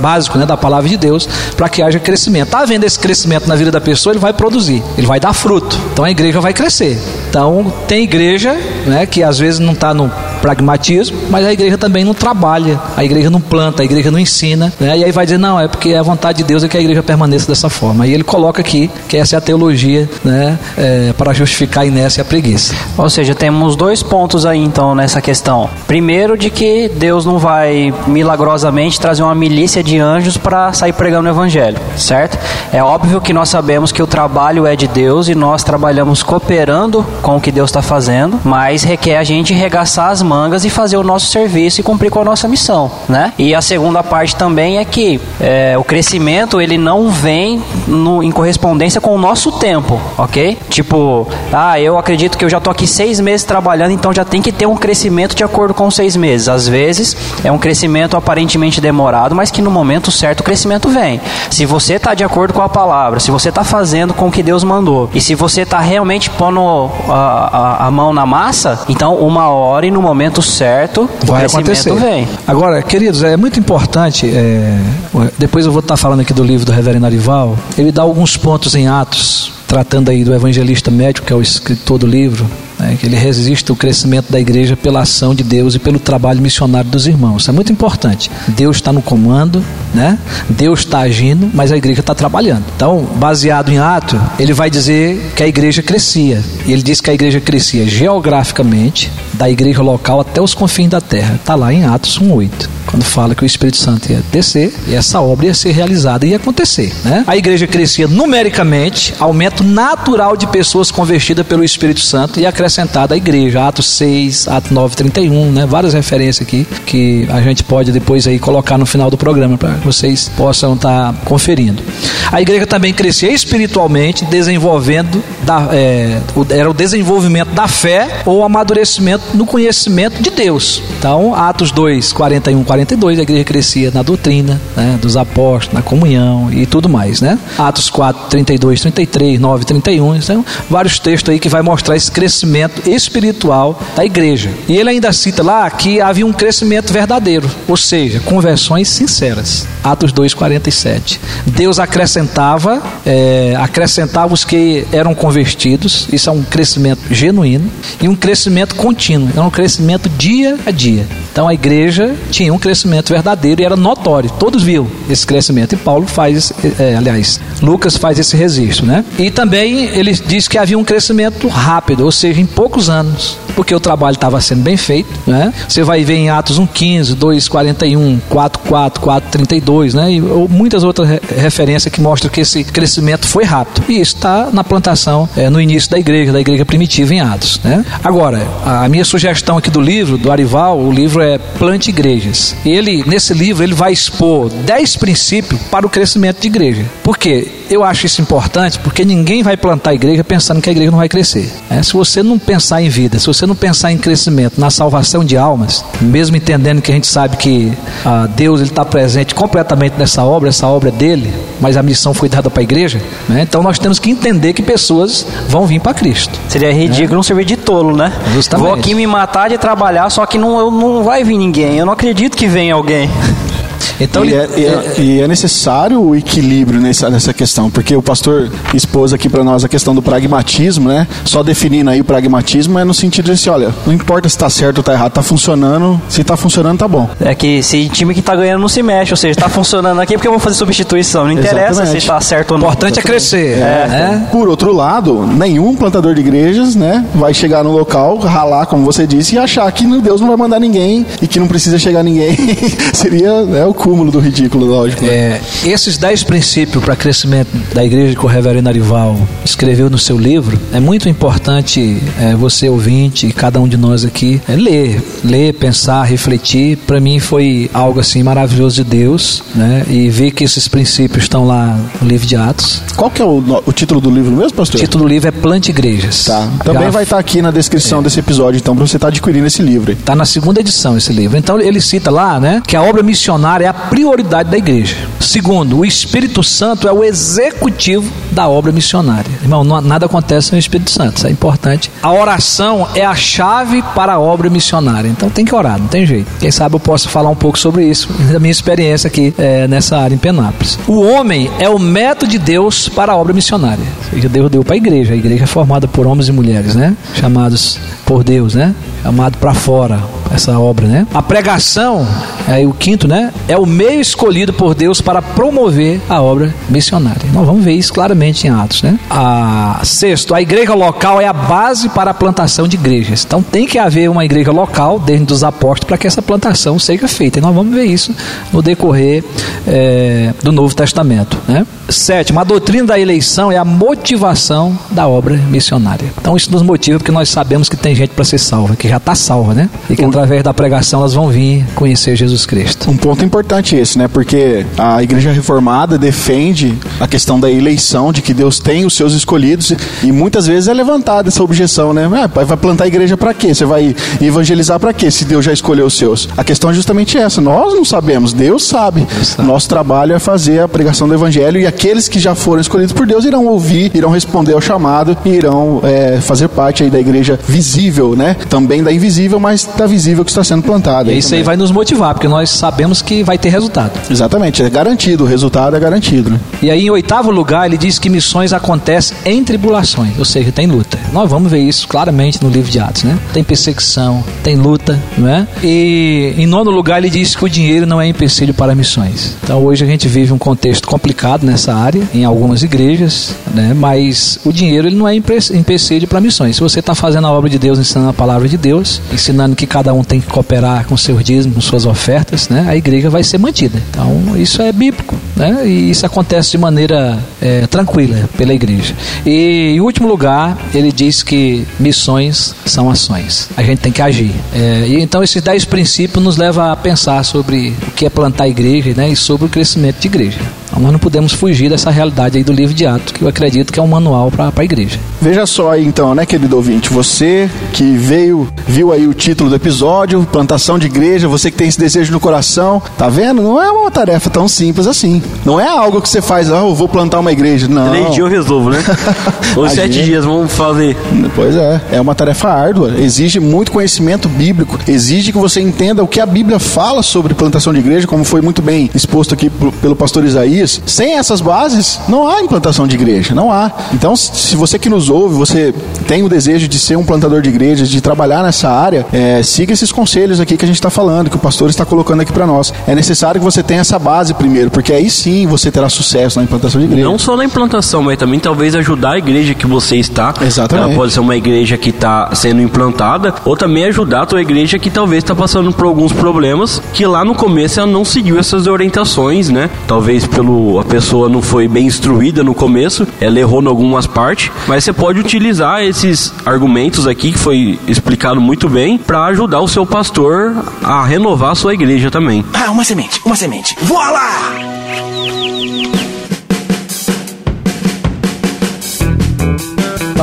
básicos né, da palavra de Deus para que haja crescimento. Está havendo esse crescimento na vida da pessoa, ele vai produzir, ele vai dar fruto. Então a igreja vai crescer. Então tem igreja né, que às vezes não está no pragmatismo, mas a igreja também não trabalha, a igreja não planta, a igreja não ensina, né? e aí vai dizer, não, é porque a vontade de Deus é que a igreja permaneça dessa forma. Aí ele coloca aqui que essa é a teologia né, é, para justificar a inércia e a preguiça. Ou seja, temos dois pontos aí então nessa questão. Primeiro, de que Deus não vai milagrosamente trazer uma milícia de anjos para sair pregando o evangelho, certo? É óbvio que nós sabemos que o trabalho é de Deus e nós trabalhamos cooperando com o que Deus está fazendo, mas requer a gente regaçar as mangas e fazer o nosso serviço e cumprir com a nossa missão, né? E a segunda parte também é que é, o crescimento ele não vem no, em correspondência com o nosso tempo, ok? Tipo, ah, eu acredito que eu já tô aqui seis meses trabalhando, então já tem que ter um crescimento de acordo com seis meses. Às vezes é um crescimento aparentemente demorado, mas que no momento certo o crescimento vem. Se você está de acordo com a palavra, se você está fazendo com o que Deus mandou, e se você está realmente pondo a, a, a, mão na massa, então uma hora e no momento certo vai acontecer. vem. Agora, queridos, é muito importante. É, depois eu vou estar falando aqui do livro do Reverendo Arival. Ele dá alguns pontos em Atos tratando aí do evangelista médico, que é o escritor do livro, né, que ele resiste ao crescimento da igreja pela ação de Deus e pelo trabalho missionário dos irmãos. Isso é muito importante. Deus está no comando, né? Deus está agindo, mas a igreja está trabalhando. Então, baseado em Atos, ele vai dizer que a igreja crescia. E ele diz que a igreja crescia geograficamente, da igreja local até os confins da terra. Está lá em Atos 1,8 quando fala que o Espírito Santo ia descer e essa obra ia ser realizada e ia acontecer. Né? A igreja crescia numericamente, aumento natural de pessoas convertidas pelo Espírito Santo e acrescentada à igreja. Atos 6, Atos 9, 31, né? várias referências aqui que a gente pode depois aí colocar no final do programa para vocês possam estar tá conferindo. A igreja também crescia espiritualmente, desenvolvendo, da, é, era o desenvolvimento da fé ou amadurecimento no conhecimento de Deus. Então, Atos 2, 41, 42, a igreja crescia na doutrina né, dos apóstolos, na comunhão e tudo mais. Né? Atos 4, 32, 33, 9, 31. Então, vários textos aí que vai mostrar esse crescimento espiritual da igreja. E ele ainda cita lá que havia um crescimento verdadeiro, ou seja, conversões sinceras. Atos 2, 47. Deus acrescentava, é, acrescentava os que eram convertidos, isso é um crescimento genuíno, e um crescimento contínuo, é um crescimento dia a dia. Então a igreja tinha um crescimento verdadeiro e era notório, todos viam esse crescimento. E Paulo faz, é, aliás, Lucas faz esse registro, né? E também ele diz que havia um crescimento rápido, ou seja, em poucos anos, porque o trabalho estava sendo bem feito, né? Você vai ver em Atos 1:15, 2:41, 4:4, 4:32, né? E muitas outras re referências que mostram que esse crescimento foi rápido. E isso está na plantação é, no início da igreja, da igreja primitiva em Atos, né? Agora, a minha sugestão aqui do livro do Arival, o livro é Plante Igrejas. Ele nesse livro ele vai expor 10 princípios para o crescimento de igreja. Por quê? Eu acho isso importante porque ninguém vai plantar a igreja pensando que a igreja não vai crescer. É, se você não pensar em vida, se você não pensar em crescimento, na salvação de almas, mesmo entendendo que a gente sabe que ah, Deus está presente completamente nessa obra, essa obra é dele, mas a missão foi dada para a igreja, né? então nós temos que entender que pessoas vão vir para Cristo. Seria ridículo não servir de tolo, né? Justamente. Vou aqui me matar de trabalhar, só que não, eu- não vai vir ninguém. Eu não acredito que venha alguém. Então e, ele- é, e é- e é necessário o equilíbrio nessa, nessa questão, porque o pastor expôs aqui para nós a questão do pragmatismo, né? Só definindo aí o pragmatismo é no sentido de assim, olha, não importa se está certo ou está errado, está funcionando, se está funcionando, tá bom. É que se time que tá ganhando não se mexe, ou seja, tá funcionando aqui porque eu vou fazer substituição. Não interessa Exatamente. se tá certo ou o não. importante é crescer, né? Por outro lado, nenhum plantador de igrejas, né, vai chegar no local, ralar, como você disse, e achar que Deus não vai mandar ninguém e que não precisa chegar ninguém. [laughs] Seria né, o cúmulo do ridículo, lógico. né? É, esses dez princípios para crescimento da igreja que o reverendo Arival escreveu no seu livro, é muito importante é, você ouvinte e cada um de nós aqui é, ler, ler, pensar, refletir. Para mim foi algo assim maravilhoso de Deus, né? E ver que esses princípios estão lá no livro de Atos. Qual que é o, o título do livro mesmo, O pastor? título do livro é Plante Igrejas. Tá. Também Já vai estar aqui na descrição desse episódio, então, para você estar adquirindo esse livro. Está na segunda edição esse livro. Então ele cita lá, né, que a obra missionária é a prioridade da igreja. Segundo, o Espírito Santo é o executivo da obra missionária. Irmão, não- nada acontece sem o Espírito Santo, isso é importante. A oração é a chave para a obra missionária. Então tem que orar, não tem jeito. Quem sabe eu posso falar um pouco sobre isso, da minha experiência aqui é, nessa área em Penápolis. O homem é o método de Deus para a obra missionária. Deus deu para a igreja. A igreja é formada por homens e mulheres, né? Chamados por Deus, né? Chamado para fora essa obra, né? A pregação, aí o quinto, né? É o meio escolhido por Deus para promover a obra missionária. Nós vamos ver isso claramente em Atos, né? A sexto, a igreja local é a base para a plantação de igrejas. Então tem que haver uma igreja local dentro dos apóstolos para que essa plantação seja feita. E nós vamos ver isso no decorrer eh, do Novo Testamento, né? Sétimo, a doutrina da eleição é a motivação da obra missionária. Então isso nos motiva porque nós sabemos que tem gente para ser salva, que já está salva, né? E que através da pregação elas vão vir conhecer Jesus Cristo. Um ponto importante esse, né? Porque a Igreja Reformada defende a questão da eleição, de que Deus tem os seus escolhidos, e muitas vezes é levantada essa objeção, né? Ah, vai plantar a igreja para quê? Você vai evangelizar para quê? Se Deus já escolheu os seus. A questão é justamente essa. Nós não sabemos, Deus sabe. Nosso trabalho é fazer a pregação do evangelho e aqueles que já foram escolhidos por Deus irão ouvir, irão responder ao chamado e irão é, fazer parte aí da igreja visível, né? Também da invisível, mas da visível que está sendo plantada. E isso aí também. vai nos motivar, porque nós sabemos que vai ter resultado. Exatamente, é garantido, o resultado é garantido. Né? E aí, em oitavo lugar, ele diz que missões acontecem em tribulações, ou seja, tem luta. Nós vamos ver isso claramente no livro de Atos, né? Tem perseguição, tem luta, não é? E em nono lugar, ele diz que o dinheiro não é empecilho para missões. Então, hoje a gente vive um contexto complicado nessa área, em algumas igrejas, né? Mas o dinheiro ele não é empe- empecilho para missões. Se você está fazendo a obra de Deus, ensinando a palavra de Deus, ensinando que cada um tem que cooperar com seus dízimos, com suas ofertas, né? A igreja vai ser mantida. Então, isso é bíblico, né? E isso acontece de maneira é, tranquila pela igreja. E em último lugar, ele diz que missões são ações. A gente tem que agir. É, e então esses dez princípios nos levam a pensar sobre o que é plantar igreja, né? E sobre o crescimento de igreja. Então, nós não podemos fugir dessa realidade aí do livro de Atos, que eu acredito que é um manual para a igreja. Veja só aí então, né, querido ouvinte, você que veio, viu aí o título do episódio, plantação de igreja, você que tem esse desejo no coração, tá vendo? Não é uma tarefa tão simples assim. Não é algo que você faz, ah, eu vou plantar uma igreja. Não. Três dias eu resolvo, né? [laughs] Ou sete Imagina. dias, vamos fazer. Pois é, é uma tarefa árdua, exige muito conhecimento bíblico, exige que você entenda o que a Bíblia fala sobre plantação de igreja, como foi muito bem exposto aqui pelo pastor Isaías, teologias. Sem essas bases, não há implantação de igreja, não há. Então, se você que nos ouve, você tem o desejo de ser um plantador de igrejas, de trabalhar nessa área, é, siga esses conselhos aqui que a gente está falando, que o pastor está colocando aqui para nós. É necessário que você tenha essa base primeiro, porque aí sim você terá sucesso na implantação de igreja. Não só na implantação, mas também talvez ajudar a igreja que você está. Exatamente. Ela pode ser uma igreja que está sendo implantada, ou também ajudar a tua igreja que talvez está passando por alguns problemas que lá no começo ela não seguiu essas orientações, né? Talvez pelo a pessoa não foi bem instruída no começo, ela errou em algumas partes, mas você pode utilizar esses argumentos aqui que foi explicado muito bem para ajudar o seu pastor a renovar a sua igreja também. Ah, uma semente, uma semente. Voa lá!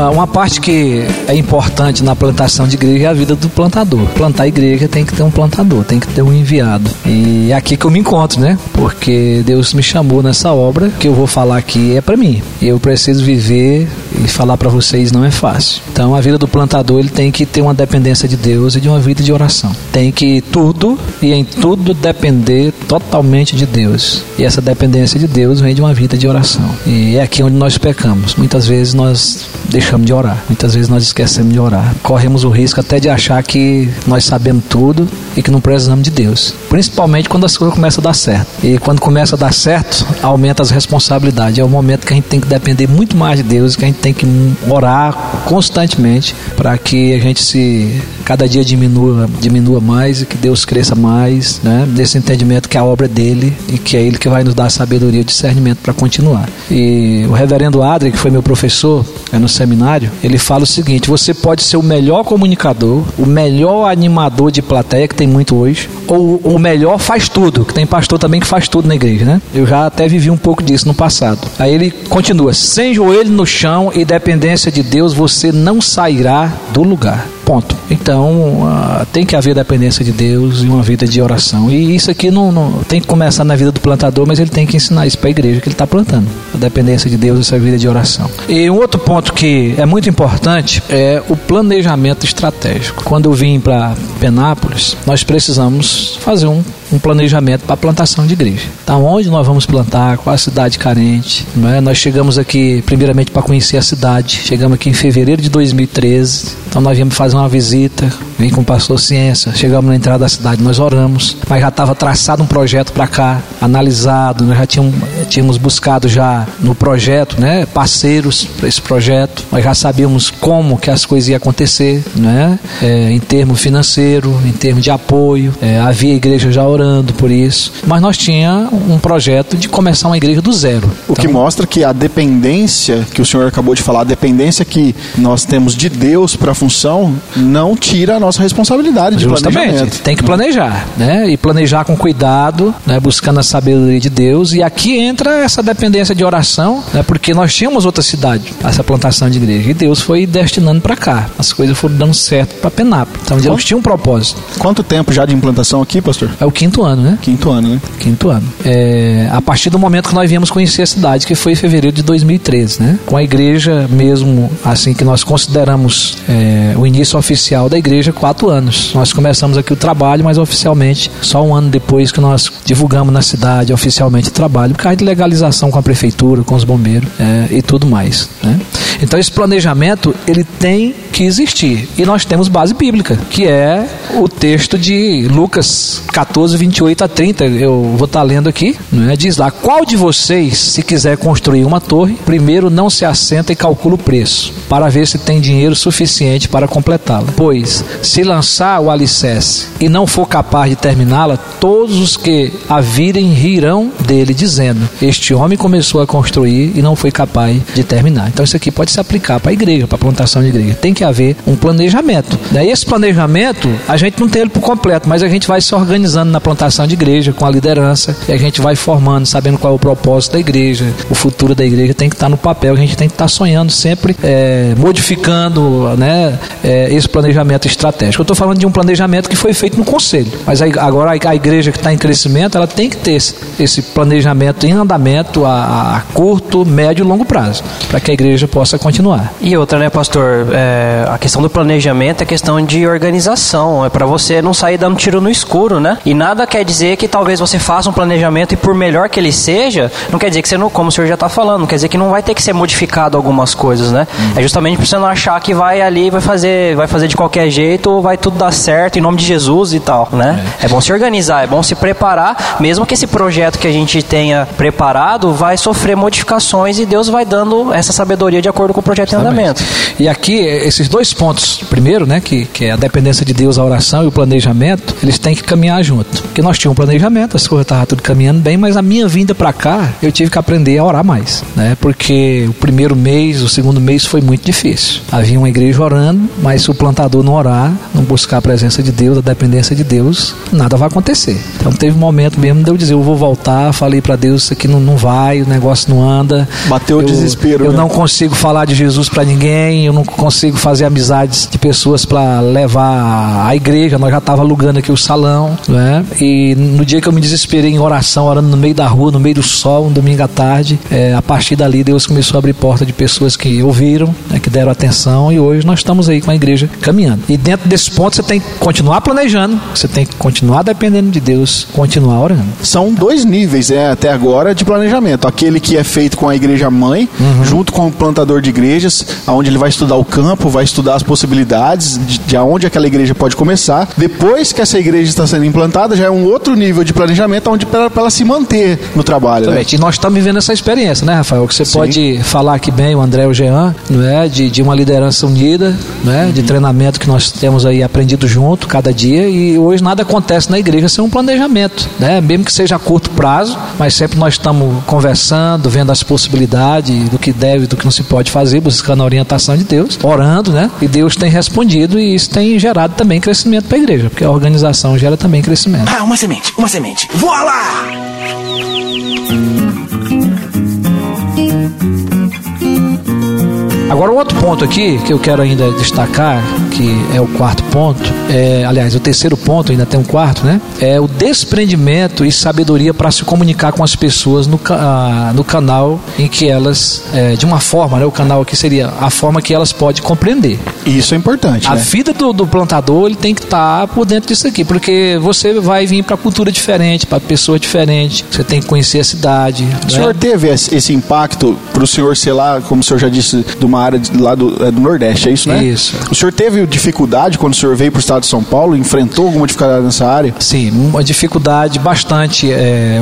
Uma parte que é importante na plantação de igreja é a vida do plantador. Plantar igreja tem que ter um plantador, tem que ter um enviado. E é aqui que eu me encontro, né? Porque Deus me chamou nessa obra que eu vou falar aqui é para mim. Eu preciso viver e falar para vocês não é fácil. Então a vida do plantador ele tem que ter uma dependência de Deus e de uma vida de oração. Tem que tudo e em tudo depender totalmente de Deus. E essa dependência de Deus vem de uma vida de oração. E é aqui onde nós pecamos. Muitas vezes nós deixamos de orar. Muitas vezes nós esquecemos de orar. Corremos o risco até de achar que nós sabemos tudo e que não precisamos de Deus. Principalmente quando as coisas começam a dar certo. E quando começa a dar certo, aumenta as responsabilidades. É o momento que a gente tem que depender muito mais de Deus, que a gente tem que orar constantemente para que a gente se cada dia diminua, diminua mais e que Deus cresça mais, né? Desse entendimento que a obra é dele e que é ele que vai nos dar sabedoria e discernimento para continuar. E o reverendo Adri, que foi meu professor é no seminário, ele fala o seguinte: você pode ser o melhor comunicador, o melhor animador de plateia, que tem muito hoje, ou o melhor faz tudo, que tem pastor também que faz tudo na igreja, né? Eu já até vivi um pouco disso no passado. Aí ele continua: sem joelho no chão e dependência de Deus, você não sairá do lugar. Ponto. Então, ah, tem que haver dependência de Deus e uma vida de oração. E isso aqui não, não- tem que começar na vida do plantador, mas ele tem que ensinar isso para a igreja que ele está plantando. A dependência de Deus e essa vida de oração. E um outro ponto que é muito importante é o planejamento estratégico. Quando eu vim para Penápolis, nós precisamos fazer um, um planejamento para plantação de igreja. Então, onde nós vamos plantar, qual a cidade carente. não é? Nós chegamos aqui, primeiramente, para conhecer a cidade. Chegamos aqui em fevereiro de 2013. Então, nós viemos fazer uma visita, vim com o pastor Ciência. Chegamos na entrada da cidade, nós oramos. Mas já estava traçado um projeto para cá, analisado. Nós já tínhamos, tínhamos buscado já no projeto, né, parceiros para esse projeto. Nós já sabíamos como que as coisas iam acontecer, né, é, em termo financeiro, em termos de apoio. É, havia igreja já orando por isso. Mas nós tinha um projeto de começar uma igreja do zero. O que mostra que a dependência que o senhor acabou de falar, a dependência que nós temos de Deus para a função, não tira a nossa responsabilidade de Justamente, planejamento. tem que planejar, né? E planejar com cuidado, né? buscando a sabedoria de Deus. E aqui entra essa dependência de oração, né? Porque nós tínhamos outra cidade, essa plantação de igreja, e Deus foi destinando para cá. As coisas foram dando certo para Penápolis. Então Deus tinha um propósito. Quanto tempo já de implantação aqui, pastor? É o quinto ano, né? Quinto ano, né? Quinto ano. É, a partir do momento que nós viemos conhecer a cidade, que foi em fevereiro de 2013, né? Com a igreja mesmo, assim que nós consideramos é, o início oficial da igreja, quatro anos. Nós começamos aqui o trabalho, mas oficialmente só um ano depois que nós divulgamos na cidade oficialmente o trabalho, por causa de legalização com a prefeitura, com os bombeiros é, e tudo mais, né? Então esse planejamento ele tem que existir e nós temos base bíblica, que é o texto de Lucas 14, 28 a 30. Eu vou estar lendo aqui, né? diz lá: Qual de vocês, se quiser construir uma torre, primeiro não se assenta e calcula o preço, para ver se tem dinheiro suficiente para completá-la? Pois, se lançar o alicerce e não for capaz de terminá-la, todos os que a virem rirão dele, dizendo: Este homem começou a construir e não foi capaz de terminar. Então, isso aqui pode se aplicar para a igreja, para a plantação de igreja. Tem que haver um planejamento. Daí, esse planejamento, a gente não tem ele por completo, mas a gente vai se organizando na plantação de igreja, com a liderança, e a gente vai formando, sabendo qual é o propósito da igreja, o futuro da igreja tem que estar no papel, a gente tem que estar sonhando sempre, é, modificando né, é, esse planejamento estratégico. Eu estou falando de um planejamento que foi feito no conselho, mas agora a, a igreja que está em crescimento, ela tem que ter esse, esse planejamento em andamento a, a curto, médio e longo prazo, para que a igreja possa continuar. E outra, né, pastor? É, a questão do planejamento é questão de organização. É para você não sair dando tiro no escuro, né? E na nada quer dizer que talvez você faça um planejamento e por melhor que ele seja, não quer dizer que você não, como o senhor já está falando, não quer dizer que não vai ter que ser modificado algumas coisas, né? Uhum. É justamente para você não achar que vai ali, vai fazer, vai fazer de qualquer jeito vai tudo dar certo em nome de Jesus e tal, né? É, é bom se organizar, é bom se preparar, mesmo que esse projeto que a gente tenha preparado vai sofrer modificações e Deus vai dando essa sabedoria de acordo com o projeto Exatamente. em andamento. E aqui, esses dois pontos, primeiro, né, que, que é a dependência de Deus, a oração e o planejamento, eles têm que caminhar junto. Porque nós tínhamos um planejamento, as coisas estavam tudo caminhando bem, mas a minha vinda para cá, eu tive que aprender a orar mais, né? Porque o primeiro mês, o segundo mês foi muito difícil. Havia uma igreja orando, mas se o plantador não orar, não buscar a presença de Deus, a dependência de Deus, nada vai acontecer. Então teve um momento mesmo de eu dizer, eu vou voltar, falei para Deus, isso aqui não, não vai, o negócio não anda. Bateu o desespero. Eu né? não consigo falar de Jesus para ninguém, eu não consigo fazer amizades de pessoas para levar à igreja. Nós já estava alugando aqui o salão, né? E no dia que eu me desesperei em oração, orando no meio da rua, no meio do sol, um domingo à tarde, é, a partir dali Deus começou a abrir porta de pessoas que ouviram, né, que deram atenção e hoje nós estamos aí com a igreja caminhando. E dentro desse ponto você tem que continuar planejando, você tem que continuar dependendo de Deus, continuar orando. São dois níveis, é, até agora, de planejamento. Aquele que é feito com a igreja mãe, uhum. junto com o plantador de igrejas, onde ele vai estudar o campo, vai estudar as possibilidades de, de aonde aquela igreja pode começar. Depois que essa igreja está sendo implantada, já é um outro nível de planejamento onde para ela se manter no trabalho. Né? E nós estamos vivendo essa experiência, né, Rafael? Que você Sim. pode falar aqui bem, o André e o Jean, não é? de, de uma liderança unida, né? Uhum. de treinamento que nós temos aí aprendido junto cada dia e hoje nada acontece na igreja sem um planejamento, né? mesmo que seja a curto prazo, mas sempre nós estamos conversando, vendo as possibilidades do que deve, do que não se pode fazer, buscando a orientação de Deus, orando, né? E Deus tem respondido e isso tem gerado também crescimento para a igreja, porque a organização gera também crescimento. Ah, uma semente, uma semente. Voa lá! Agora, um outro ponto aqui que eu quero ainda destacar, que é o quarto ponto, é, aliás, o terceiro ponto, ainda tem um quarto, né? É o desprendimento e sabedoria para se comunicar com as pessoas no, ah, no canal em que elas, é, de uma forma, né? O canal aqui seria a forma que elas podem compreender. Isso é importante. A né? vida do, do, plantador ele tem que estar tá por dentro disso aqui, porque você vai vir para cultura diferente, para pessoa diferente, você tem que conhecer a cidade. O né? senhor teve esse impacto para o senhor, sei lá, como o senhor já disse, de uma área de, lá do, é, do Nordeste, é isso, né? Isso. O senhor teve dificuldade quando o senhor veio para o estado de São Paulo? Enfrentou alguma dificuldade nessa área? Sim, uma dificuldade bastante. É,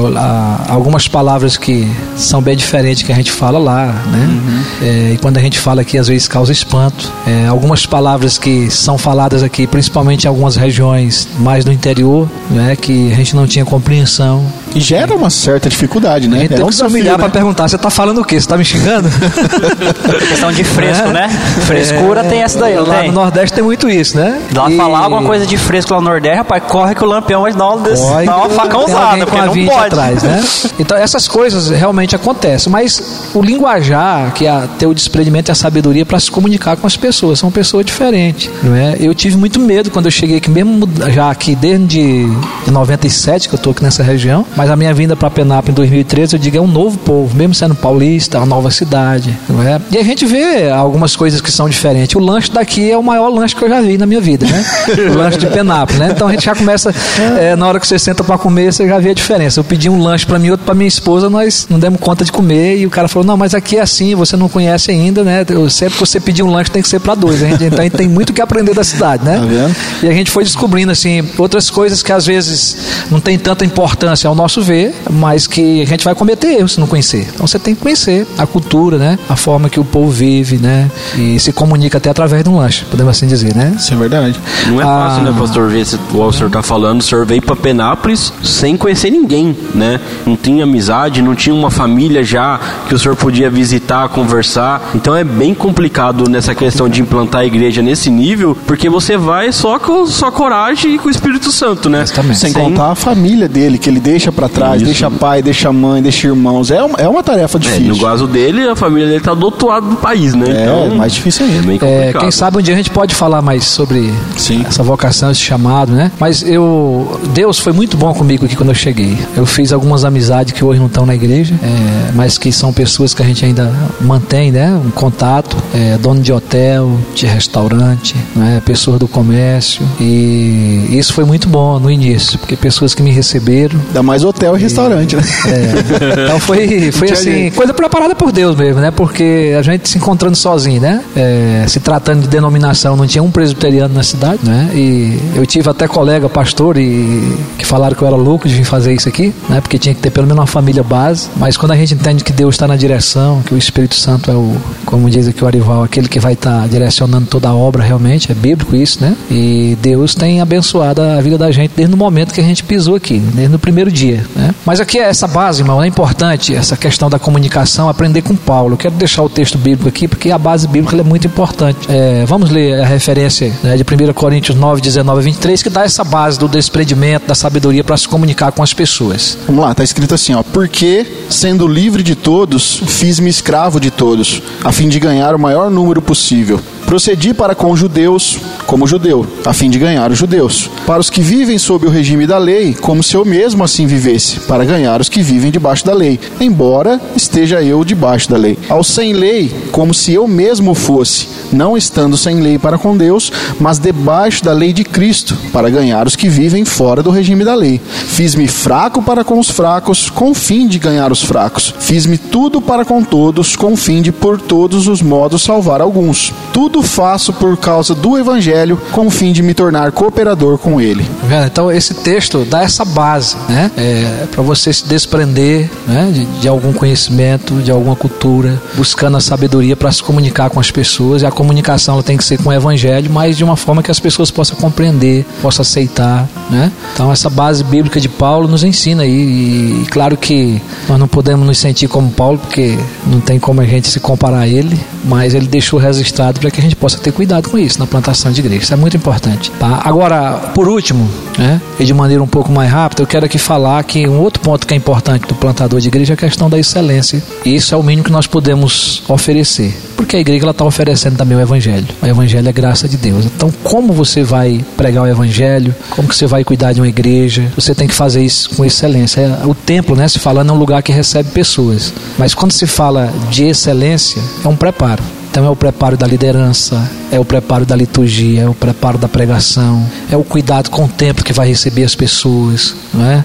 algumas palavras que são bem diferentes que a gente fala lá, né? Uhum. É, e quando a gente fala aqui, às vezes causa espanto. É, algumas palavras que são faladas aqui, principalmente em algumas regiões mais do interior, né? Que a gente não tinha compreensão. E gera uma certa dificuldade, né? Gente é um que se humilhar né? para perguntar: você está falando o quê? Você está me xingando? [laughs] questão de fresco, é. né? Frescura é. tem essa daí, Lá tem? no Nordeste tem muito isso, né? Lá e... falar alguma coisa de fresco lá no Nordeste, rapaz, corre que o lampião vai dar uma, uma facãozada, porque não pode. Atrás, né? [laughs] Então essas coisas realmente acontecem, mas o linguajar, que é ter o desprendimento e a sabedoria para se comunicar com as pessoas, são pessoas diferentes, não é? Eu tive muito medo quando eu cheguei aqui, mesmo já aqui desde 97 que eu estou aqui nessa região, mas a minha vinda para Penápolis em 2013, eu digo, é um novo povo, mesmo sendo paulista, é uma nova cidade, não é? E a gente vê algumas coisas que são diferentes. O lanche daqui é o maior lanche que eu já vi na minha vida, né? o lanche de Penápolis, né? Então a gente já começa, é, na hora que você senta para comer, você já vê a diferença. Eu pedi um lanche para mim, outro para minha esposa, nós não demos conta de comer e o cara falou: "Não, mas aqui é assim, você não conhece ainda, né? Eu, sempre que você pedir um lanche tem que ser para dois". Gente, então a gente tem muito que aprender da cidade, né? Tá e a gente foi descobrindo assim outras coisas que às vezes não tem tanta importância ao nosso ver, mas que a gente vai cometer erros se não conhecer. Então você tem que conhecer a cultura, né? A forma que o povo vive, né? E se comunica até através de um lanche, podemos assim dizer, né? Isso é verdade. Não é fácil, né, ah, pastor, ver se o senhor tá falando, o senhor veio para Penápolis sem conhecer ninguém, né? Não tinha amizade, não tinha uma família já que o senhor podia visitar, conversar. Então é bem complicado nessa questão de implantar a igreja nesse nível, porque você vai só com sua coragem e com o Espírito Santo, né? Exatamente. Sem, sem contar a família dele, que ele deixa pra trás, Isso. deixa pai, deixa mãe, deixa irmãos. É, uma- é uma tarefa É, difícil. no caso dele, a família dele tá do outro lado do país, né? É, então, mais difícil ainda. É É, quem sabe um dia a gente pode falar mais sobre Sim. essa vocação, esse chamado, né? Mas eu, Deus foi muito bom comigo aqui quando eu cheguei. Eu fiz algumas amizades que hoje não estão na igreja, é, mas que são pessoas que a gente ainda mantém, né? Um contato, é, dono de hotel, de restaurante, né? pessoas do comércio e isso foi muito bom no início, porque pessoas que me receberam Ainda mais hotel e restaurante, né? é, então foi, foi assim, jeito. coisa preparada por Deus mesmo, né? Porque a gente se encontrando sozinho, né? É, se tratando de denominação, não tinha um presbiteriano na cidade, né? E eu tive até colega pastor e que falaram que eu era louco de vir fazer isso aqui, né? Porque tinha que ter pelo menos uma família base. Mas quando a gente entende que Deus está na direção, que o Espírito Santo é o, como diz aqui o Arival, aquele que vai estar direcionando toda a obra realmente, é bíblico isso, né? E Deus tem abençoado a vida da gente desde o momento que a gente pisou aqui, desde o primeiro dia, né? Mas aqui é essa base, irmão, é importante essa questão da comunicação, aprender com Paulo. Eu quero deixar o texto bíblico aqui porque a base bíblica é muito importante. É, vamos ler a referência né, de 1 Coríntios 9, 19 a 23, que dá essa base do desprendimento, da sabedoria para se comunicar com as pessoas. Vamos lá, tá escrito assim, ó. Porque, sendo livre de todos, fiz-me escravo de todos, a fim de ganhar o maior número possível. Procedi para com os judeus como judeu, a fim de ganhar os judeus. Para os que vivem sob o regime da lei, como se eu mesmo assim vivesse, para ganhar os que vivem debaixo da lei, embora esteja eu debaixo da lei. Aos sem lei, como se eu mesmo fosse, não estando sem lei para com Deus, mas debaixo da lei de Cristo, para ganhar os que vivem fora do regime da lei. Fiz-me fraco para com os fracos, com o fim de ganhar os fracos. Fiz-me tudo para com todos, com o fim de por todos os modos salvar alguns. Tudo faço por causa do evangelho, com o fim de me tornar cooperador com ele. Então esse texto dá essa base, né? É, para você se desprender né? de, de algum conhecimento, de alguma cultura, buscando a sabedoria para se comunicar com as pessoas. E a comunicação tem que ser com o evangelho, mas de uma forma que as pessoas possam compreender, possam aceitar, né? Então essa base bíblica de Paulo nos ensina aí. E, claro que nós não podemos nos sentir como Paulo, porque não tem como a gente se comparar a ele, mas ele deixou registrado para que a gente possa ter cuidado com isso na plantação de igreja. Isso é muito importante. Tá? Agora, por último, né, e de maneira um pouco mais rápida, eu quero aqui falar que um outro ponto que é importante do plantador de igreja é a questão da excelência. E isso é o mínimo que nós podemos oferecer. Porque a igreja está oferecendo também o evangelho. O evangelho é graça de Deus. Então, como você vai pregar o evangelho? Como que você vai cuidar de uma igreja? Você tem que fazer isso com excelência. É, O templo, né, se falando, é um lugar que recebe pessoas. Mas quando se fala de excelência, é um preparo. Então é o preparo da liderança, é o preparo da liturgia, é o preparo da pregação, é o cuidado com o templo que vai receber as pessoas, não é?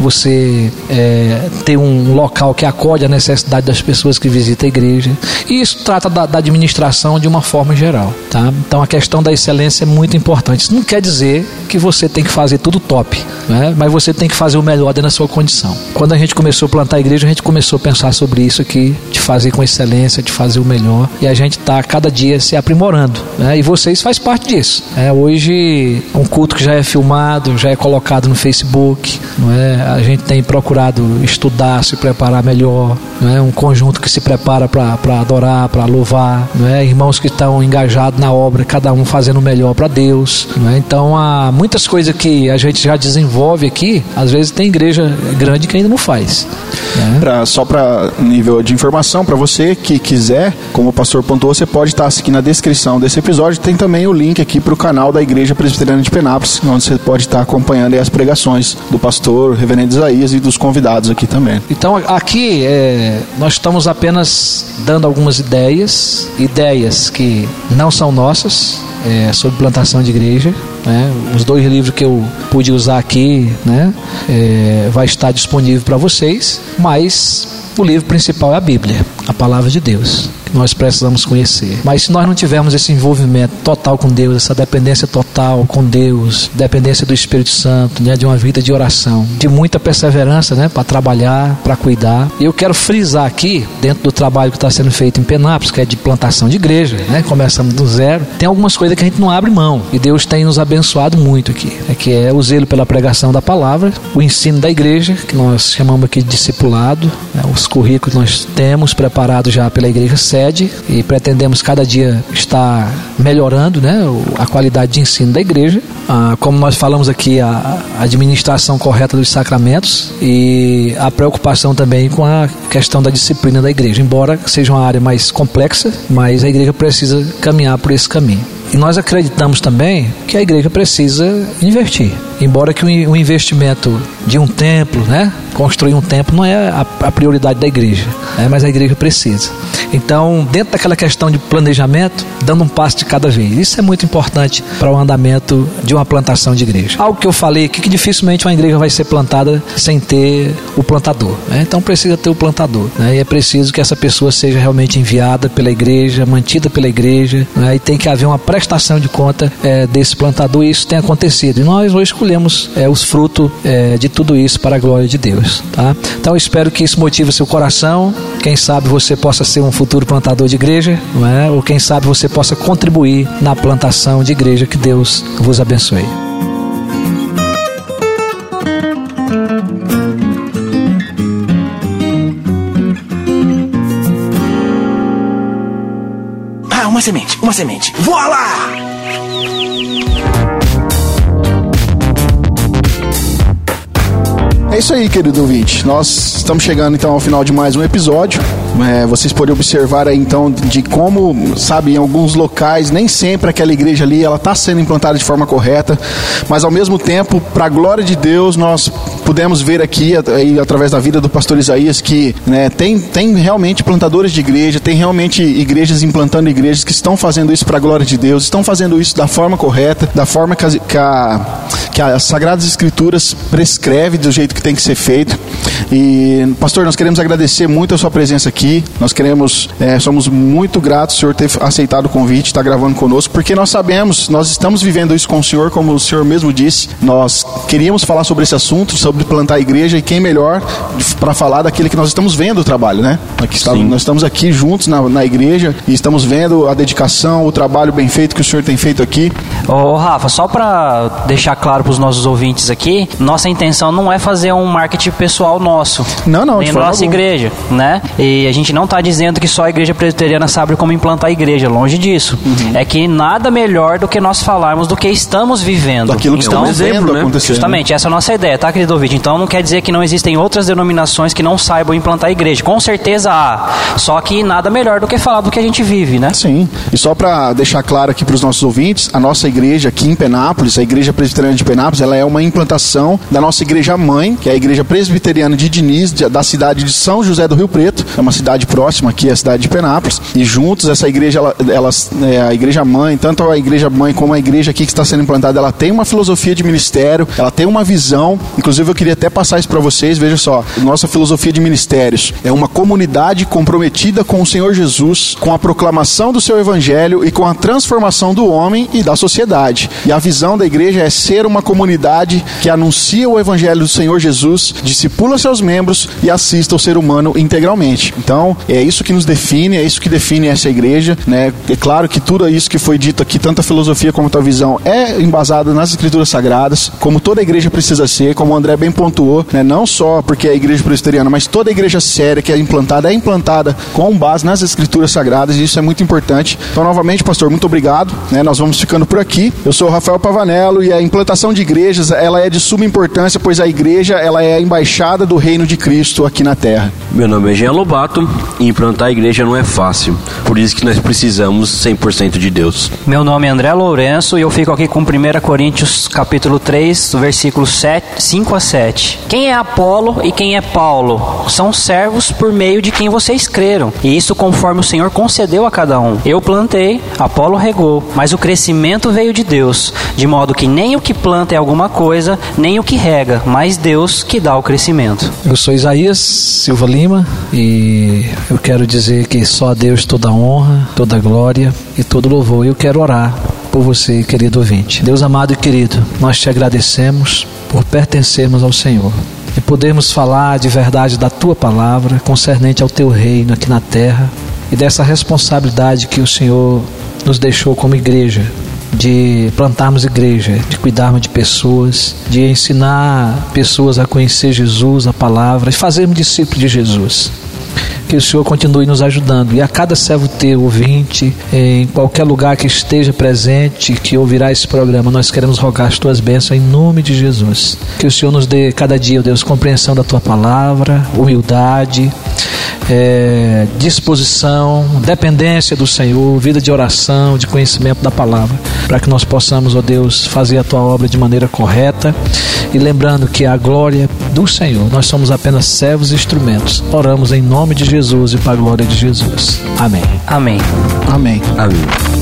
Você é, ter um local que acode a necessidade das pessoas que visitam a igreja. E isso trata da, da administração de uma forma geral, tá? Então a questão da excelência é muito importante. Isso não quer dizer que você tem que fazer tudo top, né? Mas você tem que fazer o melhor dentro da sua condição. Quando a gente começou a plantar a igreja, a gente começou a pensar sobre isso aqui, de fazer com excelência, de fazer o melhor. E a gente está cada dia se aprimorando. Né? E vocês faz parte disso. É, hoje, um culto que já é filmado, já é colocado no Facebook. Não é? A gente tem procurado estudar, se preparar melhor. Não é? Um conjunto que se prepara para adorar, para louvar. Não é? Irmãos que estão engajados na obra, cada um fazendo o melhor para Deus. Não é? Então, há muitas coisas que a gente já desenvolve aqui. Às vezes tem igreja grande que ainda não faz. né? Pra, só para nível de informação, para você que quiser, como o pastor você pode estar aqui na descrição desse episódio. Tem também o link aqui para o canal da Igreja Presbiteriana de Penápolis, onde você pode estar acompanhando as pregações do pastor, reverendo Isaías e dos convidados aqui também. Então aqui é, nós estamos apenas dando algumas ideias, ideias que não são nossas, é, sobre plantação de igreja. Né? Os dois livros que eu pude usar aqui, né? é, vai estar disponível para vocês, mas o livro principal é a Bíblia, a palavra de Deus. que Nós precisamos conhecer. Mas se nós não tivermos esse envolvimento total com Deus, essa dependência total com Deus, dependência do Espírito Santo, né, de uma vida de oração, de muita perseverança, né, para trabalhar, para cuidar. E eu quero frisar aqui, dentro do trabalho que está sendo feito em Penápolis, que é de plantação de igreja, né, começamos do zero, tem algumas coisas que a gente não abre mão. E Deus tem nos abençoado muito aqui. É que é o zelo pela pregação da palavra, o ensino da igreja, que nós chamamos aqui de discipulado, né, os currículos que nós temos preparado já pela igreja sede e pretendemos cada dia estar melhorando né, a qualidade de ensino da igreja. Ah, como nós falamos aqui, a administração correta dos sacramentos e a preocupação também com a questão da disciplina da igreja. Embora seja uma área mais complexa, mas a igreja precisa caminhar por esse caminho. E nós acreditamos também que a igreja precisa investir. Embora que o investimento de um templo, né, construir um templo não é a, prioridade da igreja, né, mas a igreja precisa. Então, dentro daquela questão de planejamento, dando um passo de cada vez. Isso é muito importante para o andamento de uma plantação de igreja. Algo que eu falei aqui que dificilmente uma igreja vai ser plantada sem ter o plantador. Né? Então precisa ter o plantador. Né? E é preciso que essa pessoa seja realmente enviada pela igreja, mantida pela igreja. Né? E tem que haver uma prestação de conta é, desse plantador e isso tem acontecido. E nós hoje escolhemos é, os frutos é, de tudo isso para a glória de Deus. Tá? Então espero que isso motive seu coração. Quem sabe você possa ser um futuro plantador de igreja, não é? ou quem sabe você possa contribuir na plantação de igreja. Que Deus vos abençoe. Ah, uma semente, uma semente. Voa lá! É isso aí, querido ouvinte. Nós estamos chegando então ao final de mais um episódio. É, vocês podem observar aí então de como, sabe, em alguns locais nem sempre aquela igreja ali ela está sendo implantada de forma correta, mas ao mesmo tempo, para a glória de Deus, nós pudemos ver aqui através da vida do pastor Isaías que né, tem, tem realmente plantadores de igreja, tem realmente igrejas implantando igrejas que estão fazendo isso para a glória de Deus, estão fazendo isso da forma correta, da forma que, a, que, a, que as Sagradas Escrituras prescreve do jeito que tem que ser feito. E, pastor, nós queremos agradecer muito a sua presença aqui. Nós queremos, é, somos muito gratos, o senhor ter aceitado o convite, estar gravando conosco, porque nós sabemos, nós estamos vivendo isso com o senhor, como o senhor mesmo disse. Nós queríamos falar sobre esse assunto, sobre plantar a igreja, e quem melhor para falar daquele que nós estamos vendo o trabalho, né? Aqui está, nós estamos aqui juntos na, na igreja e estamos vendo a dedicação, o trabalho bem feito que o senhor tem feito aqui. Ô, Rafa, só para deixar claro para os nossos ouvintes aqui, nossa intenção não é fazer um marketing pessoal nosso. Não, não, nem nossa igreja, né? E a gente não está dizendo que só a igreja presbiteriana sabe como implantar a igreja, longe disso. Uhum. É que nada melhor do que nós falarmos do que estamos vivendo. Daquilo que então, estamos vendo né? acontecer. Justamente, essa é a nossa ideia, tá, querido ouvinte? Então não quer dizer que não existem outras denominações que não saibam implantar a igreja. Com certeza há. Só que nada melhor do que falar do que a gente vive, né? Sim. E só para deixar claro aqui para os nossos ouvintes, a nossa igreja aqui em Penápolis, a Igreja Presbiteriana de Penápolis, ela é uma implantação da nossa igreja mãe, que é a Igreja Presbiteriana de Diniz, da cidade de São José do Rio Preto. É uma cidade próxima aqui, a cidade de Penápolis. E juntos, essa igreja, ela, elas, é, a igreja mãe, tanto a igreja mãe como a igreja aqui que está sendo implantada, ela tem uma filosofia de ministério, ela tem uma visão. Inclusive, eu queria até passar isso para vocês. Veja só, nossa filosofia de ministérios é uma comunidade comprometida com o Senhor Jesus, com a proclamação do seu evangelho e com a transformação do homem e da sociedade. E a visão da igreja é ser uma comunidade que anuncia o evangelho do Senhor Jesus, discipula seus membros e assista o ser humano integralmente. Então, é isso que nos define, é isso que define essa igreja, né? É claro que tudo isso que foi dito aqui, tanto a filosofia como a visão, é embasada nas escrituras sagradas, como toda igreja precisa ser, como o André bem pontuou, né? Não só porque é a igreja presbiteriana, mas toda igreja séria que é implantada é implantada com base nas escrituras sagradas, e isso é muito importante. Então, novamente, pastor, muito obrigado, né? Nós vamos ficando por aqui. Eu sou o Rafael Pavanello e a implantação de igrejas, ela é de suma importância, pois a igreja, ela é a embaixada do reino de Cristo aqui na terra. Meu nome é Jean Lobato e implantar a igreja não é fácil. Por isso que nós precisamos 100% de Deus. Meu nome é André Lourenço e eu fico aqui com 1 Coríntios capítulo 3, versículos 7, 5 a 7. Quem é Apolo e quem é Paulo? São servos por meio de quem vocês creram. E isso conforme o Senhor concedeu a cada um. Eu plantei, Apolo regou, mas o crescimento veio de Deus, de modo que nem o que planta é alguma coisa, nem o que rega, mas Deus que dá o crescimento. Eu sou Isaías Silva Lima e eu quero dizer que só a Deus toda honra, toda glória e todo louvor. Eu quero orar por você, querido ouvinte. Deus amado e querido, nós te agradecemos por pertencermos ao Senhor e podermos falar de verdade da tua palavra concernente ao teu reino aqui na terra e dessa responsabilidade que o Senhor nos deixou como igreja de plantarmos igreja, de cuidarmos de pessoas, de ensinar pessoas a conhecer Jesus, a palavra, e fazermos discípulos de Jesus. Que o Senhor continue nos ajudando. E a cada servo teu, ouvinte, em qualquer lugar que esteja presente, que ouvirá esse programa, nós queremos rogar as tuas bênçãos em nome de Jesus. Que o Senhor nos dê cada dia, Deus, compreensão da tua palavra, humildade, é, disposição, dependência do Senhor, vida de oração, de conhecimento da palavra, para que nós possamos, ó Deus, fazer a tua obra de maneira correta e lembrando que a glória do Senhor, nós somos apenas servos e instrumentos. Oramos em nome de Jesus e para a glória de Jesus. Amém. Amém. Amém. Amém.